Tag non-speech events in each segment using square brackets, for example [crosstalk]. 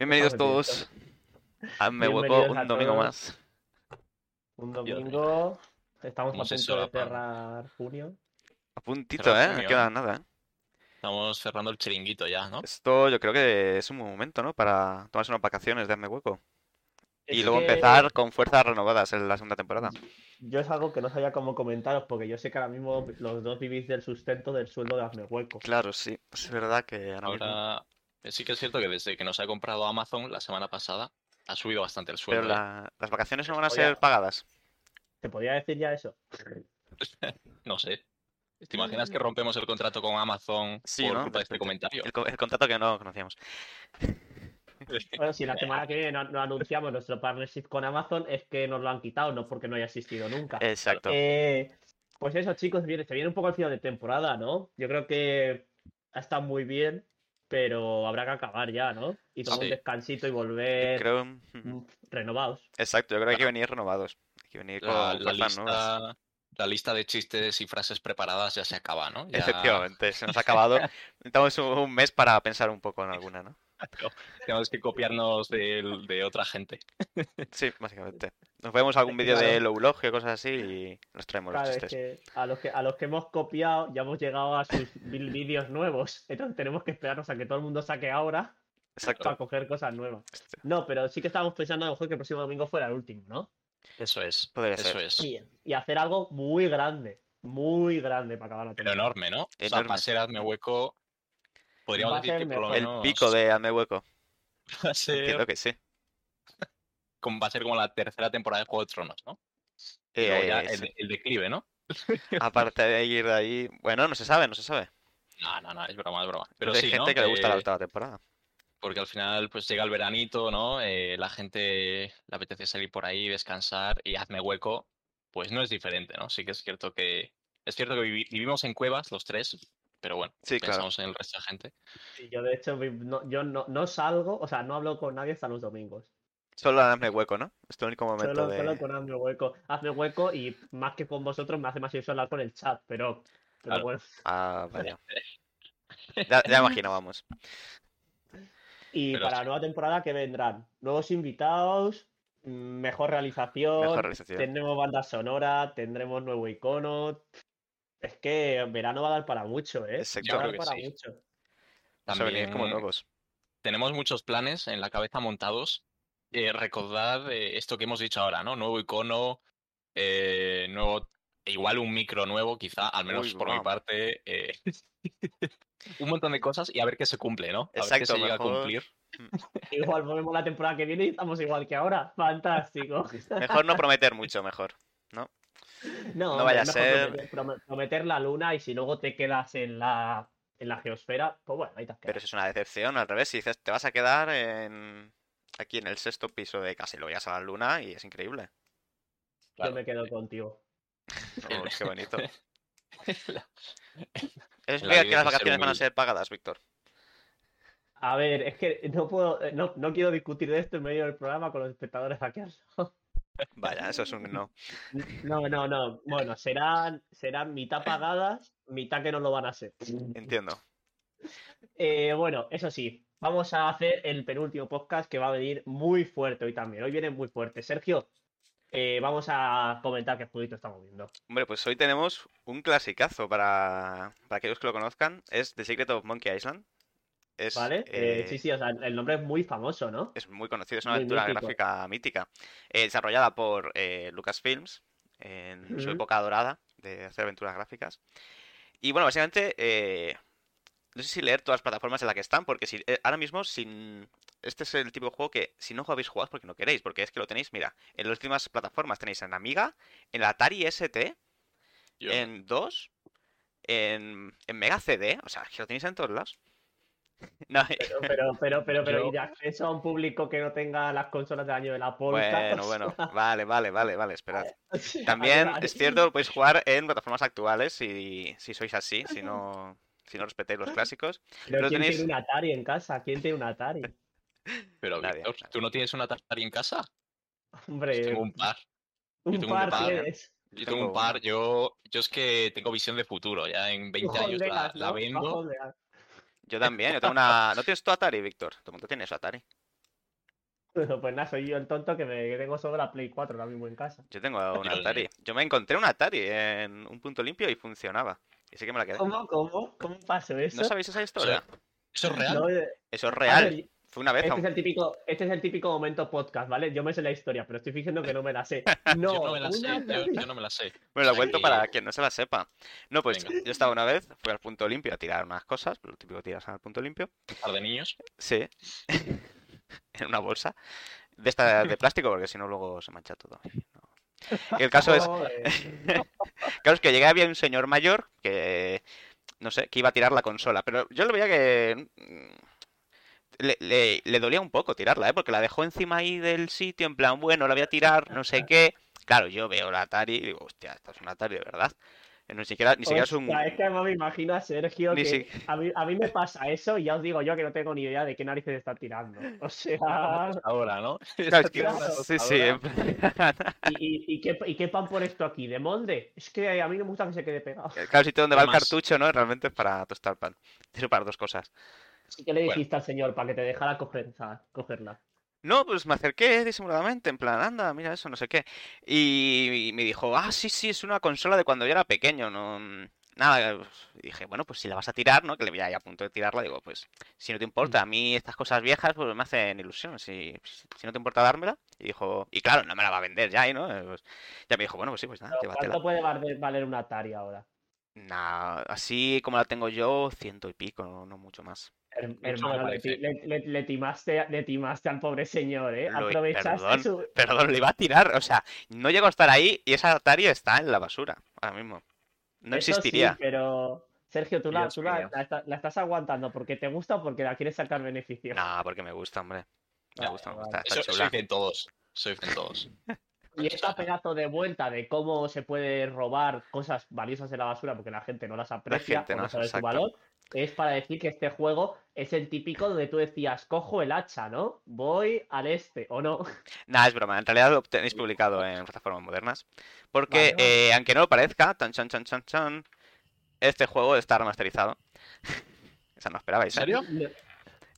Bienvenidos todos a Me Hueco un domingo más. Un domingo. Estamos a ¿Cómo se punto de cerrar junio. A puntito, ¿eh? No queda nada, ¿eh? Estamos cerrando el chiringuito ya, ¿no? Esto yo creo que es un buen momento, ¿no? Para tomarse unas vacaciones de Hazme Hueco. Y Es luego que empezar con fuerzas renovadas en la segunda temporada. Yo es algo que no sabía cómo comentaros, porque yo sé que ahora mismo los dos vivís del sustento del sueldo de Hazme Hueco. Claro, sí. Es verdad que ahora sí que es cierto que desde que nos ha comprado Amazon la semana pasada, ha subido bastante el Pero sueldo. ¿eh? la- las vacaciones no van a ser pagadas. ¿Te podía decir ya eso? [laughs] No sé. ¿Te imaginas que rompemos el contrato con Amazon Sí, por ¿no? culpa de este comentario? El, co- el contrato que no conocíamos. [laughs] Bueno, si la semana que viene no, no anunciamos nuestro partnership con Amazon, es que nos lo han quitado, no porque no haya existido nunca. Exacto. Eh, pues eso, chicos, viene, se viene un poco al final de temporada, ¿no? Yo creo que ha estado muy bien, pero habrá que acabar ya, ¿no? Y tomar un descansito y volver Creo. mm, renovados. Exacto, yo creo que hay que venir renovados. Hay que venir con La, la nuevas. lista, la lista de chistes y frases preparadas ya se acaba, ¿no? Ya- Efectivamente, se nos ha acabado. [laughs] Necesitamos un mes para pensar un poco en alguna, ¿no? Tenemos que copiarnos de, otra gente. Sí, básicamente. Nos vemos algún Es vídeo de. Lowlogio o cosas así y nos traemos los Claro, es chistes. que a los que a los que hemos copiado ya hemos llegado a sus [laughs] mil vídeos nuevos. Entonces tenemos que esperarnos a que todo el mundo saque ahora Exacto. para coger cosas nuevas. No, pero sí que estábamos pensando a lo mejor que el próximo domingo fuera el último, ¿no? Eso es. Podría Eso ser. es. Y, y hacer algo muy grande, muy grande para acabar la Pero temporada. enorme, ¿no? O sea, Enorme. para ser hazme hueco, podríamos decir que por lo mejor. El menos pico de Hazme Hueco. [laughs] va a ser, Entiendo que sí. como, va a ser como la tercera temporada de Juego de Tronos, ¿no? Y Eh, luego ya eh, el, sí. el declive, ¿no? [laughs] Aparte de ir de ahí. Bueno, no se sabe, no se sabe. No, no, no, es broma, es broma. Pero hay sí, gente ¿no? que le gusta la octava temporada. porque al final pues llega el veranito, ¿no? Eh, la gente le apetece salir por ahí, descansar y hazme hueco, pues no es diferente, ¿no? Sí que es cierto que es cierto que vivi- vivimos en cuevas los tres, pero bueno, Sí, claro. pensamos en el resto de gente. Y yo de hecho no, yo no, no salgo, o sea, no hablo con nadie hasta los domingos. Solo Hazme Hueco, ¿no? Es el único momento Solo, de. solo con hazme hueco. Hazme hueco y más que con vosotros me hace más ilusión hablar con el chat, pero, pero Claro. bueno. Ah, vaya. [laughs] Ya, ya imaginábamos. Y Pero para la sí. nueva temporada que vendrán nuevos invitados, mm, mejor realización, Mejor realización. tendremos banda sonora, tendremos nuevo icono. Es que verano va a dar para mucho, ¿eh? Exacto. Va a dar para sí. mucho. Vamos a venir como También nuevos. tenemos muchos planes en la cabeza montados. Eh, recordad eh, esto que hemos dicho ahora, ¿no? Nuevo icono, eh, nuevo, igual un micro nuevo, quizá, al menos Uy, por mi parte. eh, [laughs] un montón de cosas y a ver qué se cumple, ¿no? A ver qué Exacto, se llega a cumplir. [laughs] Igual volvemos la temporada que viene y estamos igual que ahora. Fantástico. Mejor no prometer mucho, mejor. No, No hombre, vaya a ser- Prometer, prome- prometer la luna y si luego te quedas en la, en la geosfera, pues bueno, ahí te has Pero quedado. eso es una decepción, al revés. Si dices, te vas a quedar en... aquí en el sexto piso de casa y lo veas a la luna y es increíble. Claro. Yo me quedo contigo. [laughs] Oh, qué bonito. [laughs] ¿Eso La significa vida que las vacaciones van a ser pagadas, Víctor? A ver, es que no puedo, eh, no, no quiero discutir de esto en medio del programa con los espectadores aquí al lado. Vaya, eso es un no. No, no, no. Bueno, serán, serán mitad pagadas, mitad que no lo van a ser. Entiendo. Eh, bueno, eso sí, vamos a hacer el penúltimo podcast que va a venir muy fuerte hoy también. Hoy viene muy fuerte. Sergio, eh, vamos a comentar qué jueguito estamos viendo. Hombre, pues hoy tenemos un clasicazo para, para aquellos que lo conozcan. Es The Secret of Monkey Island. Es, ¿Vale? Eh, eh, sí, sí, o sea, el nombre es muy famoso, ¿no? Es muy conocido, es una Muy aventura mítico. gráfica mítica. eh, desarrollada por eh, Lucasfilms en su época dorada de hacer aventuras gráficas. Y bueno, básicamente, eh, no sé si leer todas las plataformas en las que están, porque si, eh, ahora mismo sin... Este es el tipo de juego que si no habéis jugado es porque no queréis, porque es que lo tenéis, mira, en las últimas plataformas tenéis en Amiga, en la Atari ST, Yo- en 2, en, en Mega CD, o sea, que lo tenéis en todos lados. [laughs] No, Pero, pero, pero, pero, pero, Yo- ¿y de acceso a un público que no tenga las consolas del año de la Polka? bueno, [laughs] bueno, vale, vale, vale, vale, esperad. [laughs] También es cierto, lo podéis jugar en plataformas actuales si, si sois así, si no, si no respetáis los clásicos. Pero pero ¿quién tenéis- tiene un Atari en casa? ¿Quién tiene un Atari? Pero, Nadie, Víctor. ¿tú no tienes una Atari en casa? Hombre, Tengo un par. un tengo un par par, ¿eh? tienes. Yo Tengo tengo un par, yo, yo es que tengo visión de futuro, ya en 20 años la, la vendo. Yo también, yo tengo una... [laughs] ¿No tienes tu Atari, Víctor? Todo el mundo tiene su Atari. Pues nada, soy yo el tonto que, me, que tengo solo la Play 4 ahora mismo en casa. Yo tengo un Atari. Yo me encontré un Atari en un punto limpio y funcionaba. Y sí que me la quedé. ¿Cómo, cómo? ¿Cómo pasó eso? ¿No sabéis esa historia? ¿Eso es real? No, eh, Eso es real. ver, Fue una vez Este es, el típico, este es el típico momento podcast, ¿vale? Yo me sé la historia, pero estoy fingiendo que no me la sé. [laughs] No, yo no me la sé, yo, no me la sé. Bueno, lo cuento para quien no se la sepa. No, pues Venga. yo estaba una vez, fui al punto limpio a tirar unas cosas, lo típico que tiras al punto limpio. Un par de niños. Sí. [laughs] en una bolsa. De esta de plástico, porque si no luego se mancha todo. No. Y el caso es, [laughs] claro, es que llegué había un señor mayor que, no sé, que iba a tirar la consola, pero yo lo veía que le, le- le dolía un poco tirarla, ¿eh? Porque la dejó encima ahí del sitio, en plan, bueno, la voy a tirar, no sé qué. Claro, yo veo la Atari y digo, hostia, esta es una Atari de verdad. Ni siquiera, ni siquiera es un... Es que no me imagino a Sergio Ni que si- a, mí, a mí me pasa eso y ya os digo yo que no tengo ni idea de qué narices está tirando. O sea, Ahora, ¿no? [laughs] Claro, es que- Claro. sí, sí, [laughs] ¿y, y, y qué, ¿y qué pan por esto aquí? ¿De molde? Es que a mí no me gusta que se quede pegado. Claro, el sitio donde va el cartucho, ¿no? Realmente es para tostar pan. Sirve para dos cosas. ¿Y qué le Bueno. dijiste al señor para que te dejara coger- cogerla? No, pues me acerqué disimuladamente, en plan, anda, mira eso, no sé qué. Y, y me dijo, ah, sí, sí, es una consola de cuando yo era pequeño, no... mm, Nada, pues, y dije, bueno, pues si la vas a tirar, ¿no? Que le veía ahí a punto de tirarla, digo, pues si no te importa, a mí estas cosas viejas, pues me hacen ilusión, si, si no te importa dármela. Y dijo, y claro, no me la va a vender ya, ¿y no? Pues, ya me dijo, bueno, pues sí, pues nada. ¿Cuánto puede valer, valer un Atari ahora? Nah, así como la tengo yo, ciento y pico, no, no mucho más. Her- hermano, le, parece. ti- le- le- le timaste, le timaste al pobre señor, ¿eh? Lo- Aprovechaste perdón. su... Perdón, le iba a tirar, o sea, no llego a estar ahí y esa Atari está en la basura, ahora mismo. No Eso sí, existiría. pero... Sergio, tú, la, Dios tú la- mío. la está- la estás aguantando porque te gusta o porque la quieres sacar beneficio. No, porque me gusta, hombre. Me Vale, gusta, me vale. gusta, está Eso, eso chula. dicen todos. Eso dicen todos. [laughs] Y esta pedazo de vuelta de cómo se puede robar cosas valiosas de la basura porque la gente no las aprecia gente o no, no sabe su valor, es para decir que este juego es el típico donde tú decías, cojo el hacha, ¿no? Voy al este, o no. [laughs] Nah, es broma, en realidad lo tenéis publicado en plataformas modernas. Porque, Vale, vale. eh, aunque no lo parezca, tan chan chan chan chan, este juego está remasterizado. [laughs] Esa no esperabais, ¿En ¿eh? serio?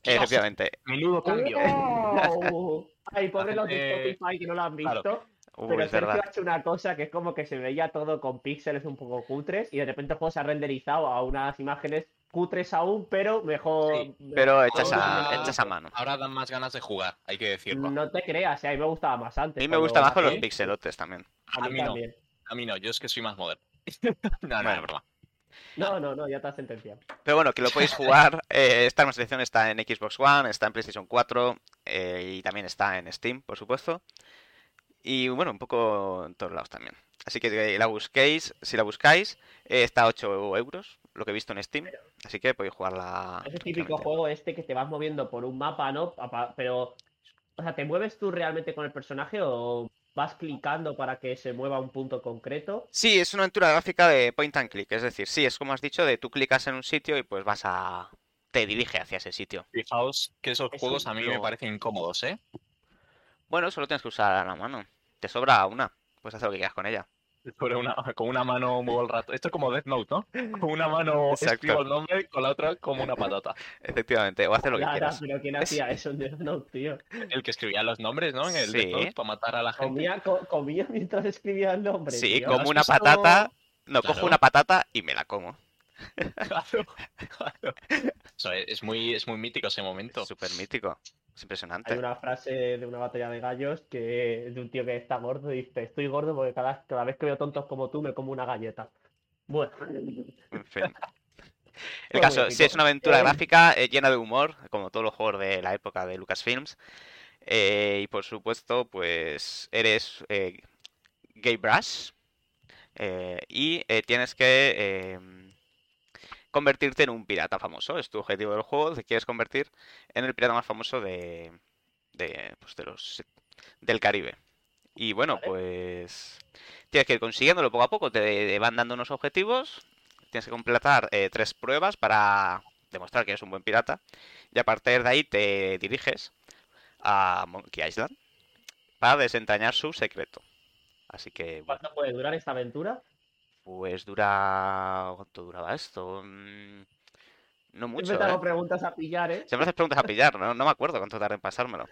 Efectivamente. Menudo cambio. ¡Wow! [laughs] Ay, pobre los de Spotify que no lo han Claro. Uy, Pero es Sergio verdad. ha hecho una cosa que es como que se veía todo con píxeles un poco cutres y de repente el juego se ha renderizado a unas imágenes cutres aún, pero mejor. Sí, Pero hechas Ahora- a, hechas a mano. Ahora dan más ganas de jugar, hay que decirlo. No te creas, eh, a mí me gustaba más A antes. mí me gusta más con los nací. pixelotes también. A mí, A mí no. A mí no, yo es que soy más moderno. [laughs] no, no, Bueno. es broma. No, no, no, ya te has sentenciado. Pero bueno, que lo podéis jugar. [laughs] eh, esta selección está en Xbox One, está en PlayStation 4 eh, y también está en Steam, por supuesto. Y bueno, un poco en todos lados también. Así que eh, la busquéis, si la buscáis, eh, está a 8 euros, lo que he visto en Steam. Así que podéis jugarla. Es el típico juego este que te vas moviendo por un mapa, ¿no? Pero, o sea, ¿te mueves tú realmente con el personaje o vas clicando para que se mueva a un punto concreto? Sí, es una aventura gráfica de point and click. Es decir, sí, es como has dicho, de tú clicas en un sitio y pues vas a. te dirige hacia ese sitio. Fijaos que esos Es juegos a mí me parecen incómodos, ¿eh? Bueno, solo tienes que usar la mano. Te sobra una. Puedes hacer lo que quieras con ella. Sobre una, con una mano [laughs] muevo el rato. Esto es como Death Note, ¿no? Con una mano Exacto. escribo el nombre, con la otra como una patata. Efectivamente, o hacer lo que Lara, quieras. pero ¿quién hacía eso en Death Note, tío? El que escribía los nombres, ¿no? En el Death Sí. Note para matar a la gente. Comía, co- comía mientras escribía el nombre. Sí, tío. como ¿Has una patata. No, Claro. cojo una patata y me la como. Claro, claro. Eso es, es muy, es muy mítico ese momento. Es súper mítico. Es Hay impresionante. una frase de una batalla de gallos que de un tío que está gordo y dice, estoy gordo porque cada, cada vez que veo tontos como tú me como una galleta. Bueno, En fin. El caso, sí, mítico. es una aventura Eh, gráfica eh, llena de humor, como todos los juegos de la época de Lucasfilms. Eh, y por supuesto, pues eres eh, Gay Brush. eh, y eh, tienes que eh, convertirte en un pirata famoso. Es tu objetivo del juego. Te quieres convertir en el pirata más famoso de, de, pues, de los del Caribe. Y bueno, Vale. pues tienes que ir consiguiéndolo poco a poco. Te, te van dando unos objetivos. Tienes que completar eh, tres pruebas para demostrar que eres un buen pirata. Y a partir de ahí te diriges a Monkey Island para desentrañar su secreto. Así que, bueno, ¿cuánto puede durar esta aventura? Pues dura... ¿Cuánto duraba esto? Mm, No mucho, Siempre te hago ¿eh? preguntas a pillar, ¿eh? Siempre haces preguntas a pillar, ¿no? No me acuerdo cuánto tardé en pasármelo.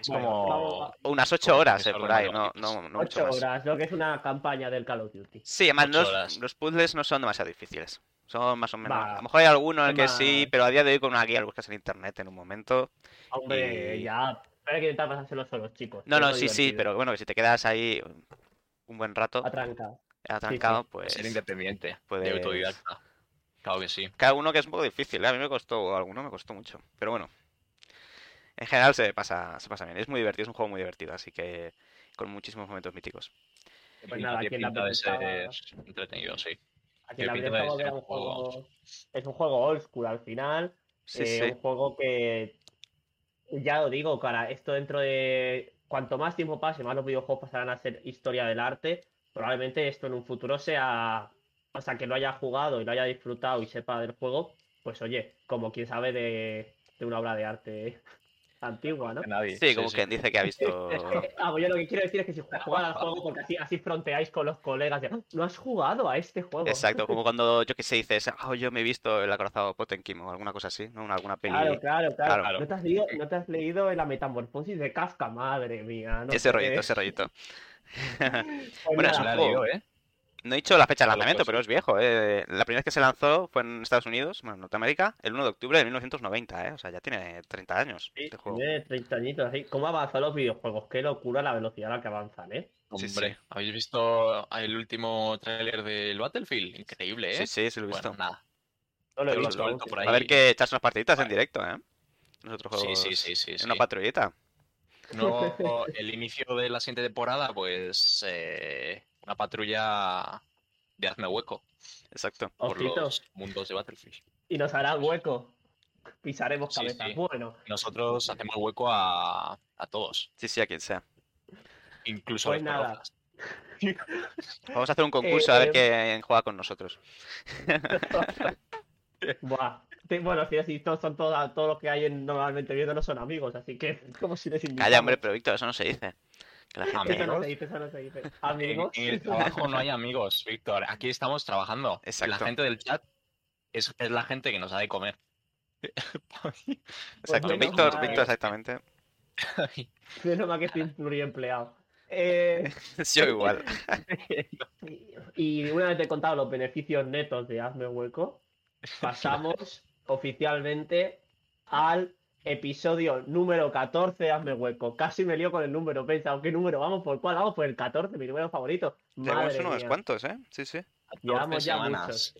Es como. Unas ocho Como horas, eh, por ahí, no, no, no mucho Ocho más. horas, lo que es una campaña del Call of Duty. Sí, además los, horas. los puzzles no son demasiado difíciles. Son más o menos. Va, A lo mejor hay alguno en el que sí, pero a día de hoy con una guía lo buscas en internet en un momento. Hombre, Y- ya. Pero hay que intentar pasárselo solos, chicos. No, no, sí, sí, pero bueno, que si te quedas ahí un buen rato Atranca. Atrancado, pues Ser independiente, puedes- de autodidacta. Claro que sí. cada uno que es un poco difícil, ¿eh? A mí me costó, alguno me costó mucho, pero bueno. En general se pasa, se pasa bien, es muy divertido, es un juego muy divertido, así que con muchísimos momentos míticos. Pues nada, quien la de ser entretenido, sí. A Tiene pinta de a un un juego. Es un juego old school al final. Sí, eh, sí. Un juego que. Ya lo digo, cara, esto dentro de. Cuanto más tiempo pase, más los videojuegos pasarán a ser historia del arte. Probablemente esto en un futuro sea. O sea, que lo haya jugado y lo haya disfrutado y sepa del juego, pues oye, como quien sabe de, de una obra de arte [laughs] antigua, ¿no? Nadie. Sí, como sí. quien dice que ha visto... [laughs] Ah, pues yo lo que quiero decir es que si juegan al juego, porque así, así fronteáis con los colegas de, "Ah, no has jugado a este juego. Exacto, [laughs] como cuando yo que sé dices, oh, yo me he visto el acorazado Potemkin o alguna cosa así, ¿no? Una- Alguna peli. Claro, claro, claro. Claro. ¿No, te has leído, no te has leído la metamorfosis de Kafka, madre mía. No Ese rollito, ese rollito. [laughs] Pues Bueno, es Se un juego. ¿eh? No he dicho la fecha de lanzamiento, sí. pero es viejo, ¿eh? La primera vez que se lanzó fue en Estados Unidos, bueno, en Norteamérica, el 1 de octubre de 1990, ¿eh? O sea, ya tiene 30 años sí, este juego. tiene 30 añitos así. ¿Cómo avanzan los videojuegos? Qué locura la velocidad a la que avanzan, ¿eh? Sí, Hombre, sí. ¿habéis visto el último tráiler del Battlefield? Increíble, ¿eh? Sí, sí, sí lo he visto. Bueno, nada. No lo he lo visto sí. por Va ahí. a haber que echarse unas partiditas en directo, ¿eh? Nosotros Sí, juegos sí, sí, sí. en sí. una patrullita. No, [laughs] el inicio de la siguiente temporada, pues eh, una patrulla de hazme hueco Exacto. por los mundos de Battlefield. Y nos hará hueco. Pisaremos cabezas. sí. Bueno, Nosotros hacemos hueco a, a todos, Sí, sí, a quien sea. incluso Pues a los nada. [laughs] Vamos a hacer un concurso a ver Eh, quién juega con nosotros. [laughs] buah. Bueno, sí, así todos son todos, todos los que hay en- normalmente viendo no son amigos, así que [laughs] como si les Calla, hombre, pero Víctor, eso no se dice. Que la gente... Eso no Amigos. se dice, eso no se dice. En, Amigos. en el trabajo no hay amigos, Víctor. Aquí estamos trabajando. La Exacto. gente del chat es, es la gente que nos da de comer. Exacto, bueno, Víctor. Víctor, exactamente. [laughs] Menos mal que estoy pluriempleado. Eh, [laughs] Yo igual. y una vez te he contado los beneficios netos de Hazme Hueco, pasamos oficialmente al episodio número 14 de Hazme Hueco. Casi me lío con el número, pensado, ¿qué número vamos? ¿Por cuál vamos? Por el 14, mi número favorito. Tenemos unos mía. cuantos, ¿eh? Sí, sí. Llevamos 14 ya semanas. muchos.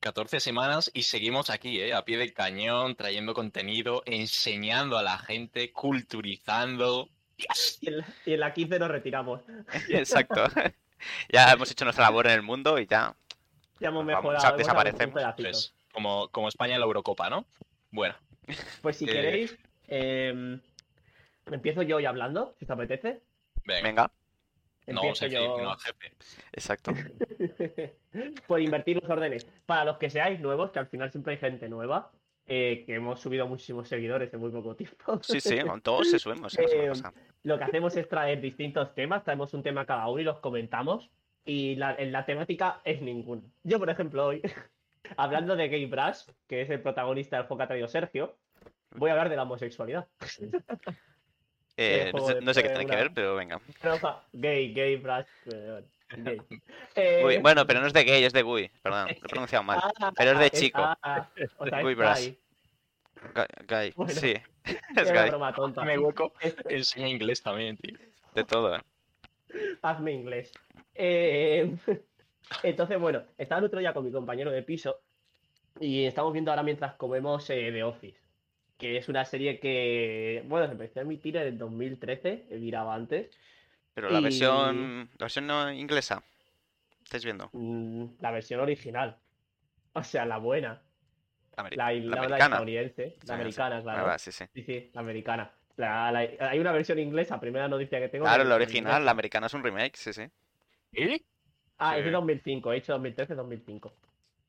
14 semanas y seguimos aquí, ¿eh? A pie de cañón, trayendo contenido, enseñando a la gente, culturizando. Yes. Y en, la, y en la 15 nos retiramos. [laughs] Exacto. [laughs] Ya hemos hecho nuestra labor en el mundo y ya. Ya hemos Vamos, mejorado. hemos un desaparecemos. Como, como España en la Eurocopa, ¿no? Bueno, [laughs] Pues si Eh, queréis, em, empiezo yo hoy hablando, si os apetece. venga. Venga, no, Empiezo jefe, yo. no, jefe. exacto. [laughs] por invertir los órdenes. Para los que seáis nuevos, que al final siempre hay gente nueva, eh, que hemos subido muchísimos seguidores en muy poco tiempo. Sí, sí, con todos [laughs] se subimos. ¿eh? Una Eh, cosa. Lo que hacemos es traer distintos temas, traemos un tema cada uno y los comentamos. Y la, en la temática es ninguna. Yo, por ejemplo, hoy, hablando de Gay Brass, que es el protagonista del juego que ha traído Sergio, voy a hablar de la homosexualidad. Eh, [laughs] no sé- de- no sé qué tiene que ver, pero venga. Gay, gay Brass. eh, gay. [laughs] Eh, Bueno, pero no es de gay, es de Gui. Perdón, lo he pronunciado mal. [laughs] ah, pero es de chico. ah, o sea, Brass. Bueno. sí. Es una gay. broma tonta. Hazme hueco, Es- enseña inglés también, tío. De todo. Hazme inglés. Eh, entonces, bueno, estaba el otro día con mi compañero de piso y estamos viendo ahora mientras comemos eh, The Office, que es una serie que, bueno, se empezó a emitir en el 2013, he mirado antes. Pero la Y- versión. La versión no inglesa. ¿Estáis viendo? Mm, la versión original. [laughs] O sea, la buena. Ameri- La, la la- americana. estadounidense. Sí, La americana, Ah, claro. va, sí, sí. Sí, sí, la americana. La- hay una versión inglesa, primera noticia que tengo. Claro, la original, la americana es un remake, sí, sí. ¿Eh? Ah, es de Sí. 2005, he hecho 2013-2005.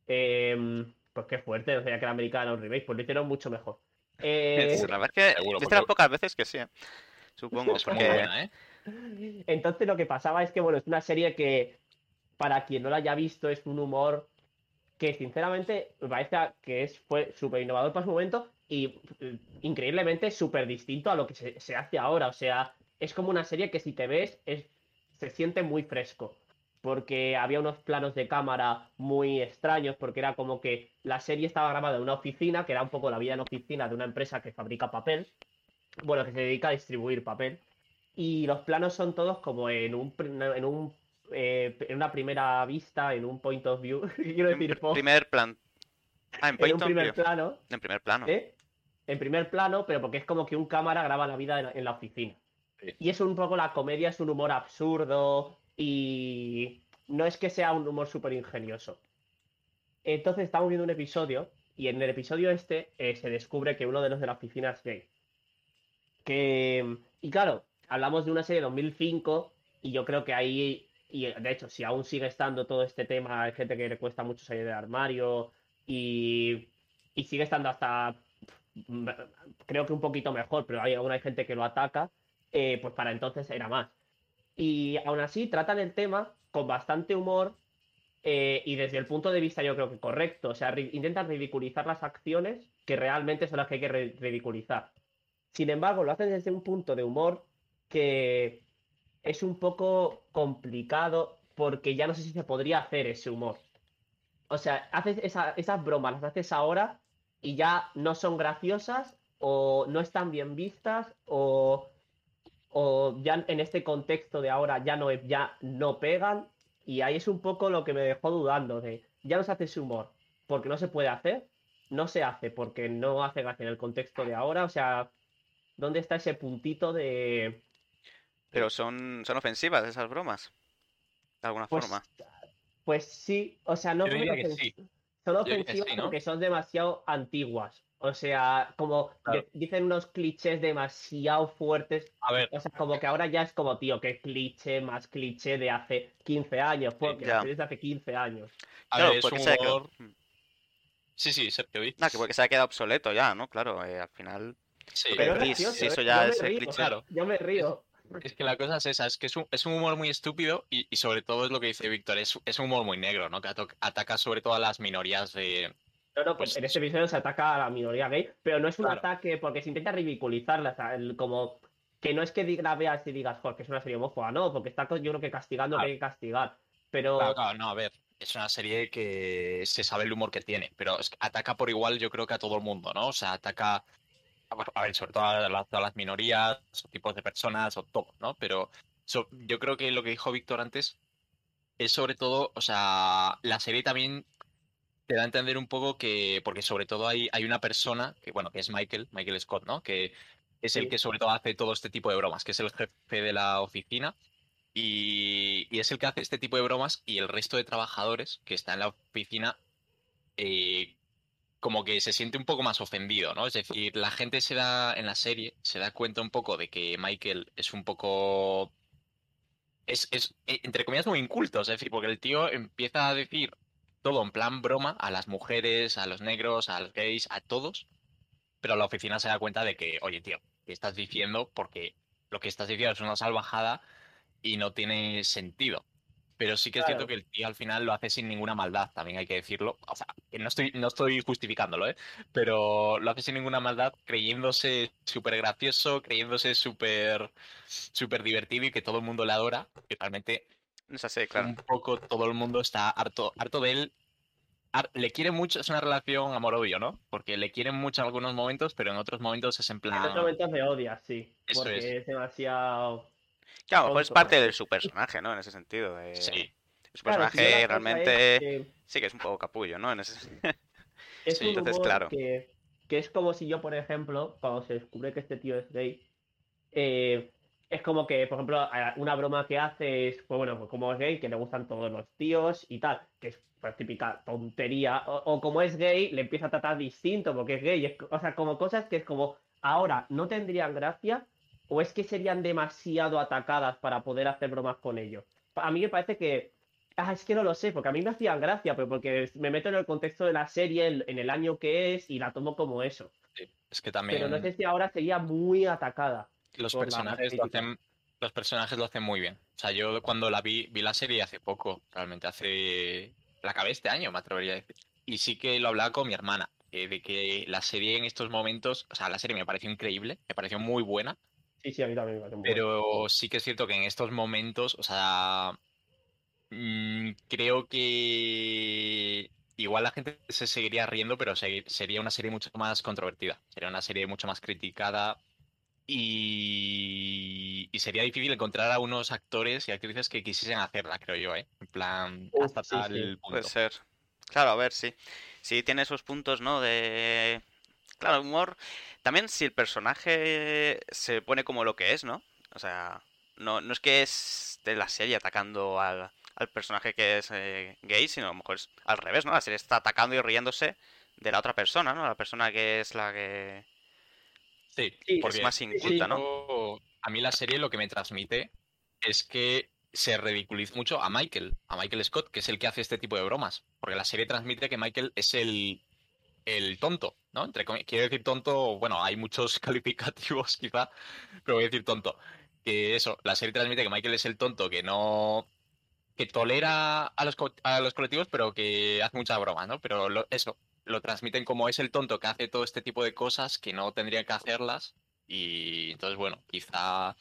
Eh, pues qué fuerte, o sea que la americana un remake, pues lo hicieron mucho mejor. [laughs] Eh, Sí, La verdad es que Seguro, es de porque- las pocas veces que sí, ¿eh? Supongo, Es muy porque buena, ¿eh? entonces lo que pasaba es que, bueno, es una serie que, para quien no la haya visto, es un humor que sinceramente me parece que es, fue súper innovador para su momento y eh, increíblemente súper distinto a lo que se, se hace ahora. O sea, es como una serie que si te ves es, se siente muy fresco porque había unos planos de cámara muy extraños, porque era como que la serie estaba grabada en una oficina, que era un poco la vida en oficina de una empresa que fabrica papel, bueno, que se dedica a distribuir papel, y los planos son todos como en un, pr- en un eh, en una primera vista, en un point of view, [laughs] quiero En decir, pr- po- primer plan. Ah, en en un of primer view. plano, En primer plano. ¿eh? En primer plano, pero porque es como que un cámara graba la vida en, en la oficina. Sí. Y es un poco la comedia, es un humor absurdo y no es que sea un humor súper ingenioso. Entonces estamos viendo un episodio y en el episodio este eh, se descubre que uno de los de la oficina es gay. Que, y claro, hablamos de una serie de 2005 y yo creo que ahí, y de hecho, si aún sigue estando todo este tema, hay gente que le cuesta mucho salir del armario y, y sigue estando hasta, creo que un poquito mejor, pero hay, aún hay gente que lo ataca, eh, pues para entonces era más. Y aún así tratan el tema con bastante humor eh, y desde el punto de vista yo creo que correcto. O sea, intentan ridiculizar las acciones que realmente son las que hay que ri- ridiculizar. Sin embargo, lo hacen desde un punto de humor que es un poco complicado porque ya no sé si se podría hacer ese humor. O sea, haces esa- esas bromas, las haces ahora y ya no son graciosas o no están bien vistas o, o ya en este contexto de ahora ya no, ya no pegan y ahí es un poco lo que me dejó dudando de ya no se hace ese humor porque no se puede hacer, no se hace porque no hace gracia en el contexto de ahora, o sea, ¿dónde está ese puntito de Pero son, son ofensivas esas bromas. De alguna pues, forma. pues sí, o sea, no Yo diría que sí. son ofensivas sí, ¿no? porque son demasiado antiguas. O sea, como Claro. dicen unos clichés demasiado fuertes. A ver, O sea, como que ahora ya es como, tío, qué cliché más cliché de hace 15 años. Porque ya. la serie es de hace 15 años. a Claro, ver, es porque un se ha quedado- humor... Sí, sí, Sergio, ¿vi? Nah, que porque se ha quedado obsoleto ya, ¿no? Claro, eh, al final. Sí, Pero es gracioso, eso ¿eh? ya Yo me es cliché. Claro. Yo me río. Es que la cosa es esa, es que es un, es un humor muy estúpido y, y sobre todo es lo que dice Víctor, es, es un humor muy negro, ¿no? Que ataca sobre todo a las minorías de... No, no, pues Pues- en este episodio se ataca a la minoría gay, pero no es un Claro. ataque porque se intenta ridiculizarla, como que no es que la veas y digas, joder, que es una serie homófoba, no, porque está yo creo que castigando Claro. que hay que castigar, pero Claro, claro, no, a ver, es una serie que se sabe el humor que tiene, pero es que ataca por igual yo creo que a todo el mundo, ¿no? O sea, ataca, a ver, sobre todo a las, a las minorías, o tipos de personas, o todo, ¿no? Pero so- yo creo que lo que dijo Víctor antes es sobre todo, o sea, la serie también te da a entender un poco que, porque sobre todo hay, hay una persona, que bueno, que es Michael, Michael Scott, ¿no? Que es el que sobre todo hace todo este tipo de bromas, que es el jefe de la oficina. Y, y es el que hace este tipo de bromas y el resto de trabajadores que está en la oficina eh, como que se siente un poco más ofendido, ¿no? Es decir, la gente se da en la serie, se da cuenta un poco de que Michael es un poco... Es, es, eh, entre comillas, muy inculto, es decir, porque el tío empieza a decir todo en plan broma a las mujeres, a los negros, a los gays, a todos, pero la oficina se da cuenta de que, oye, tío, ¿qué estás diciendo? Porque lo que estás diciendo es una salvajada y no tiene sentido. Pero sí que es cierto que el tío al final lo hace sin ninguna maldad, también hay que decirlo. O sea, no estoy, no estoy justificándolo, ¿eh? Pero lo hace sin ninguna maldad, creyéndose súper gracioso, creyéndose súper súper divertido y que todo el mundo le adora. Y realmente es así, claro. un poco todo el mundo está harto, harto de él. Le quiere mucho, es una relación amor-odio, ¿no? Porque le quieren mucho en algunos momentos, pero en otros momentos es en en plan... otros momentos me odias, sí, Eso porque es. es, demasiado... Que a lo mejor es parte de su personaje, ¿no? En ese sentido. de- Sí, Su Claro, si personaje realmente es que- sí que es un poco capullo, ¿no? En ese... [laughs] Es Sí, un entonces, humor claro. que, que es como si yo, por ejemplo, cuando se descubre que este tío es gay, eh, es como que, por ejemplo, una broma que hace es, pues bueno, pues como es gay, que le gustan todos los tíos y tal, que es pues, típica tontería, o, o como es gay, le empieza a tratar distinto porque es gay, es- o sea, como cosas que es como, ahora no tendrían gracia, o es que serían demasiado atacadas para poder hacer bromas con ellos. A mí me parece que Ah, es que no lo sé, porque a mí me hacían gracia, pero porque me meto en el contexto de la serie, en, en el año que es, y la tomo como eso. sí. Es que también Pero no sé si ahora sería muy atacada. Los personajes lo hacen, los personajes lo hacen muy bien. O sea, yo cuando la vi, vi la serie hace poco, realmente hace la acabé este año, me atrevería a decir. Y sí que lo hablaba con mi hermana, eh, de que la serie en estos momentos, o sea, la serie me pareció increíble, me pareció muy buena, Sí, sí, a mí también me parece muy pero sí que es cierto que en estos momentos, o sea, mm, creo que igual la gente se seguiría riendo, pero sería una serie mucho más controvertida, sería una serie mucho más criticada y, y sería difícil encontrar a unos actores y actrices que quisiesen hacerla, creo yo, ¿eh? En plan, hasta sí, tal sí. Puede punto. ser. Claro, a ver, sí. Sí, tiene esos puntos, ¿no? De... Claro, humor. También si el personaje se pone como lo que es, ¿no? O sea, no, no es que es de la serie atacando al, al personaje que es eh, gay, sino a lo mejor es al revés, ¿no? La serie está atacando y riéndose de la otra persona, ¿no? La persona que es la que Sí, Sí, porque es más sí, inculta, ¿no? a mí la serie lo que me transmite es que se ridiculiza mucho a Michael, a Michael Scott, que es el que hace este tipo de bromas. Porque la serie transmite que Michael es el, el tonto, ¿no? Entre quiero decir tonto, bueno, hay muchos [laughs] calificativos quizá, pero voy a decir tonto. Que eso, la serie transmite que Michael es el tonto que no. que tolera a los, co- a los colectivos, pero que hace mucha broma, ¿no? Pero lo- eso, lo transmiten como es el tonto que hace todo este tipo de cosas que no tendría que hacerlas. Y entonces, bueno, quizá.